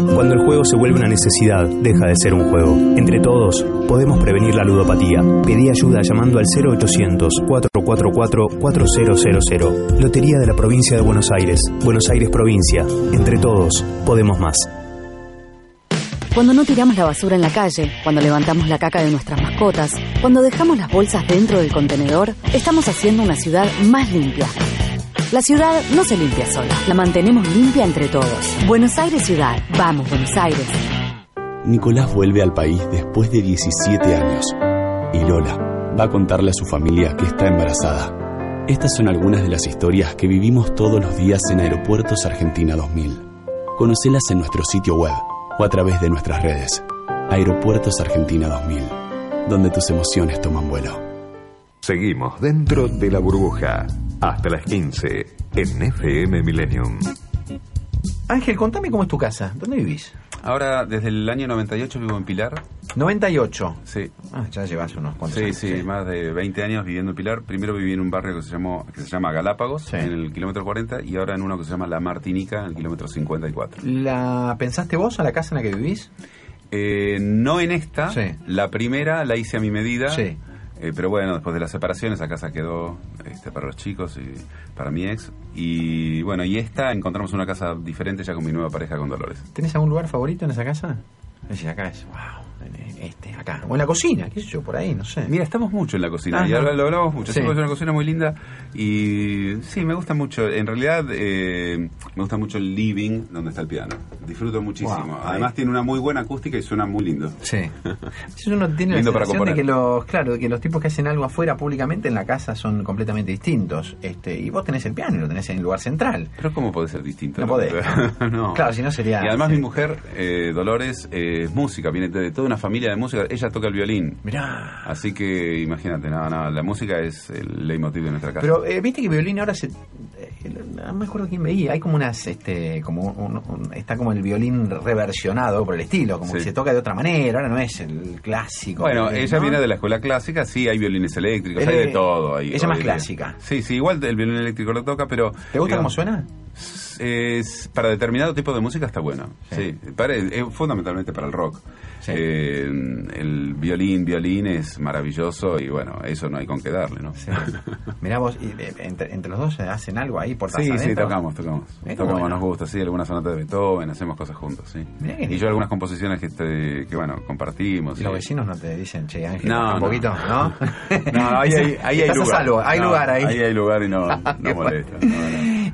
Cuando el juego se vuelve una necesidad, deja de ser un juego. Entre todos, podemos prevenir la ludopatía. Pedí ayuda llamando al 0800-444-4000. Lotería de la Provincia de Buenos Aires. Buenos Aires Provincia. Entre todos, podemos más. Cuando no tiramos la basura en la calle, cuando levantamos la caca de nuestras mascotas, cuando dejamos las bolsas dentro del contenedor, estamos haciendo una ciudad más limpia. La ciudad no se limpia sola, la mantenemos limpia entre todos. Buenos Aires Ciudad. Vamos, Buenos Aires. Nicolás vuelve al país después de 17 años. Y Lola va a contarle a su familia que está embarazada. Estas son algunas de las historias que vivimos todos los días en Aeropuertos Argentina 2000. Conocelas en nuestro sitio web o a través de nuestras redes. Aeropuertos Argentina 2000, donde tus emociones toman vuelo. Seguimos dentro de la burbuja. Hasta las 15 en FM Millennium. Ángel, contame cómo es tu casa. ¿Dónde vivís? Ahora, desde el año 98 vivo en Pilar. 98. Sí. Ah, ya llevas unos cuantos Sí, años. sí, más de 20 años viviendo en Pilar. Primero viví en un barrio que se llamó que se llama Galápagos, en el kilómetro 40, y ahora en uno que se llama La Martinica, en el kilómetro 54. ¿La pensaste vos a la casa en la que vivís? Eh, no en esta, Sí. la primera la hice a mi medida. Sí. Eh, pero bueno, después de las separaciones, la casa quedó este, para los chicos y para mi ex. Y bueno, y esta encontramos una casa diferente ya con mi nueva pareja con Dolores. ¿Tenés algún lugar favorito en esa casa? Es acá es, wow, este, acá. O en la cocina, qué sé yo, por ahí, no sé. Mira, estamos mucho en la cocina y ahora lo hablamos mucho. Sí. Es una cocina muy linda y sí, me gusta mucho. En realidad, eh, me gusta mucho el living donde está el piano. Disfruto muchísimo. Wow, Además, ahí. tiene una muy buena acústica y suena muy lindo. Sí. Si uno tiene Lindo la sensación de que los, claro, de que los tipos que hacen algo afuera públicamente en la casa son completamente distintos. Este, y vos tenés el piano y lo tenés en el lugar central. Pero ¿cómo puede ser distinto? No podés. no. Claro, si no sería- Y además sí. mi mujer, eh, Dolores, eh, es música, viene de toda una familia de música. Ella toca el violín. Mirá. Así que imagínate, nada, nada, la música es el leitmotiv de nuestra casa. Pero eh, viste que violín ahora se, eh, no me acuerdo quién veía, hay como unas, este, como un- un- está como el violín reversionado por el estilo, como Sí. que se toca de otra manera, ahora no es el clásico. Bueno, violín, ella ¿no? viene de la escuela clásica, sí, hay violines eléctricos, hay de es- todo. Ahí, ella más clásica. Sí, sí, igual el violín eléctrico lo toca, pero... ¿Te gusta cómo suena? Es, para determinado tipo de música está bueno, sí. Para- eh, fundamentalmente para el rock. Eh, el violín, violín es maravilloso y bueno, eso no hay con qué darle, ¿no? Mirá vos, y, eh, entre, entre los dos hacen algo ahí por Sí, sí, tocamos, tocamos. Tocamos, bueno. nos gusta, sí, algunas sonatas de Beethoven, hacemos cosas juntos, sí. Mirá Y yo algunas composiciones que, te- que bueno, compartimos. Y los sí. vecinos no te dicen, che, Ángel, No, un no. poquito, ¿no? No, ahí, hay- ahí hay lugar. salvo, hay No, lugar ahí. Ahí hay lugar y no, no molesta.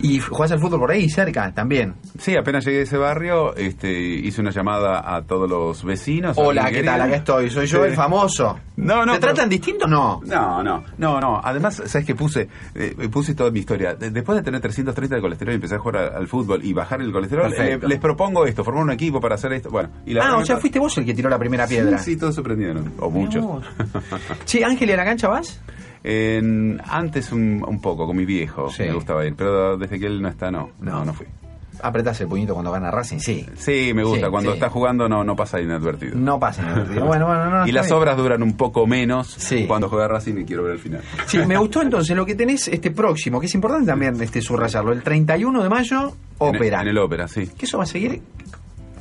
Y jugás al fútbol por ahí, cerca, también. Sí, apenas llegué a ese barrio, este, hice una llamada a todos los vecinos. Hola, ¿qué tal? Acá estoy, soy yo Sí. el famoso. No, no. ¿Te pero- tratan distinto? No. No, no, no, no. Además, ¿sabes qué puse? Eh, puse toda mi historia. De- después de tener 330 de colesterol y empecé a jugar al fútbol y bajar el colesterol, le- les propongo esto, formar un equipo para hacer esto. Bueno, y la ah, o sea, fuiste vos el que tiró la primera piedra. Sí, sí, todos se prendieron. O muchos. Che, Ángel, ¿y a la cancha vas? En- antes un, un poco, con mi viejo, me gustaba ir, pero desde que él no está, no, no, no fui. Apretás el puñito cuando gana Racing, sí. Sí, me gusta, Sí, cuando sí. está jugando no, no pasa inadvertido. No pasa inadvertido. Bueno, bueno, no. y las bien. obras duran un poco menos cuando juega Racing y quiero ver el final. Sí, me gustó entonces lo que tenés este próximo, que es importante también este subrayarlo. El 31 de mayo, ópera. En el, en el ópera, sí. ¿Qué eso va a seguir?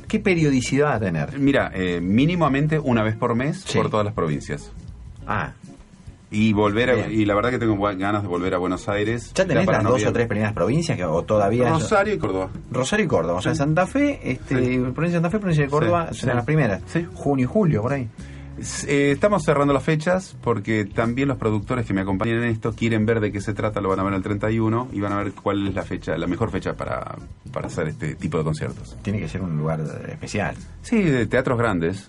¿Qué periodicidad va a tener? Mira, eh, mínimamente una vez por mes por todas las provincias. Ah. Y volver a- y la verdad que tengo ganas de volver a Buenos Aires. ¿Ya tenés las dos o tres primeras provincias que, o todavía? Rosario y Córdoba. Rosario y Córdoba. O sea, Santa Fe, este, provincia de Santa Fe, provincia de Córdoba, Sí, serán sí. las primeras. Junio y julio, por ahí. Eh, estamos cerrando las fechas porque también los productores que me acompañan en esto quieren ver de qué se trata, lo van a ver el 31 y van a ver cuál es la fecha, la mejor fecha para, para hacer este tipo de conciertos. Tiene que ser un lugar especial. Sí, de teatros grandes.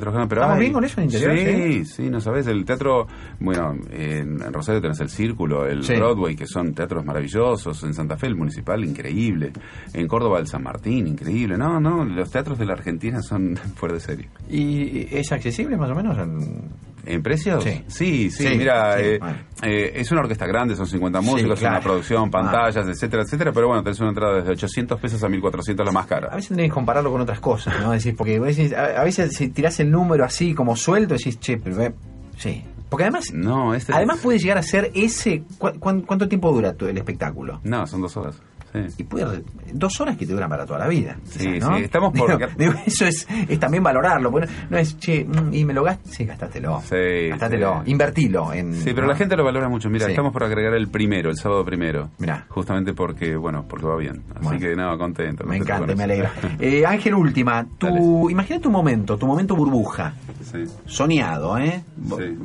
Grandes, pero ¿Estamos hay- bien con eso en interior, Sí, sí, no sabes. El teatro, bueno, en, en Rosario tenés el Círculo, el Sí. Broadway, que son teatros maravillosos. En Santa Fe, el Municipal, increíble. En Córdoba, el San Martín, increíble. No, no, los teatros de la Argentina son fuera de serie. ¿Y es accesible más o menos? En... ¿En precios? Sí. sí, sí, Sí, mira, sí, eh, bueno. eh, es una orquesta grande, son 50 Sí, músicos, es claro. una producción, pantallas, etcétera, etcétera, pero bueno, tenés una entrada desde 800 pesos a 1400 la más cara. A veces tenés que compararlo con otras cosas, ¿no? Decís, porque a, veces si tirás el número así como suelto, decís, che, pero ve- sí. Porque además, No, este además puede llegar a ser ese. ¿cu- cuán- ¿Cuánto tiempo dura tu- el espectáculo? No, son dos horas. Sí. Y puede dos horas que te duran para toda la vida. Sí, quizás, ¿no? sí, estamos por- Digo, digo, eso es, es también valorarlo. No es, che, mm, y me lo gastas. Sí, gástatelo. Sí, Gástatelo. sí. Invertilo. En, Sí, pero ¿no? la gente lo valora mucho. Mira, Sí. estamos por agregar el primero, el sábado primero. Mirá. Justamente porque, bueno, porque va bien. Así Bueno. que, no, contento. Me encanta, me alegra. Eh, Ángel, última. Tu, imagina tu momento, tu momento burbuja. Sí. Soñado, ¿eh? Sí.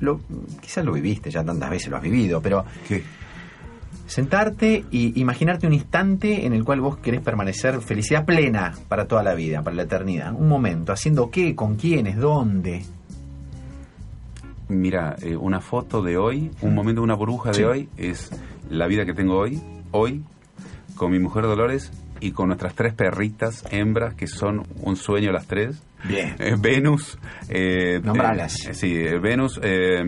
Lo, quizás lo viviste, ya tantas veces lo has vivido, pero ¿Qué? Sentarte y imaginarte un instante en el cual vos querés permanecer felicidad plena para toda la vida, para la eternidad. Un momento, haciendo qué, con quiénes, dónde. Mira, eh, una foto de hoy, un momento, una burbuja Sí. de hoy, es la vida que tengo hoy, hoy, con mi mujer Dolores y con nuestras tres perritas hembras, que son un sueño las tres. Bien. Eh, Venus. Eh, Nombralas. eh, sí, eh, Venus, eh,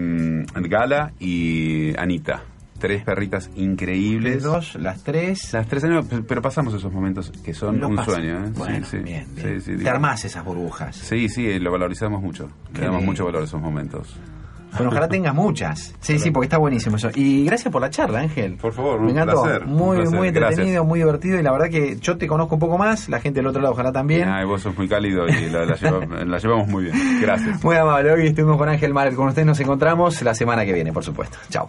Gala y Anita. Tres perritas increíbles. Las dos, las tres. Las tres años, pe- pero pasamos esos momentos que son un sueño. ¿eh? Bueno, sí, sí. bien, Sí, bien. sí, Te digo- armás esas burbujas. Sí, sí, lo valorizamos mucho. Qué Le damos lindo. mucho valor a esos momentos. Bueno, ojalá tengas muchas. Sí, sí, porque está buenísimo eso. Y gracias por la charla, Ángel. Por favor, Me un encantó. placer, muy, muy entretenido, Gracias. muy divertido. Y la verdad que yo te conozco un poco más, la gente del otro lado ojalá también. Ay, vos sos muy cálido y la, la lleva- la llevamos muy bien. Gracias. Muy amable. Hoy estuvimos con Ángel Maret. Con ustedes nos encontramos la semana que viene, por supuesto. Chao.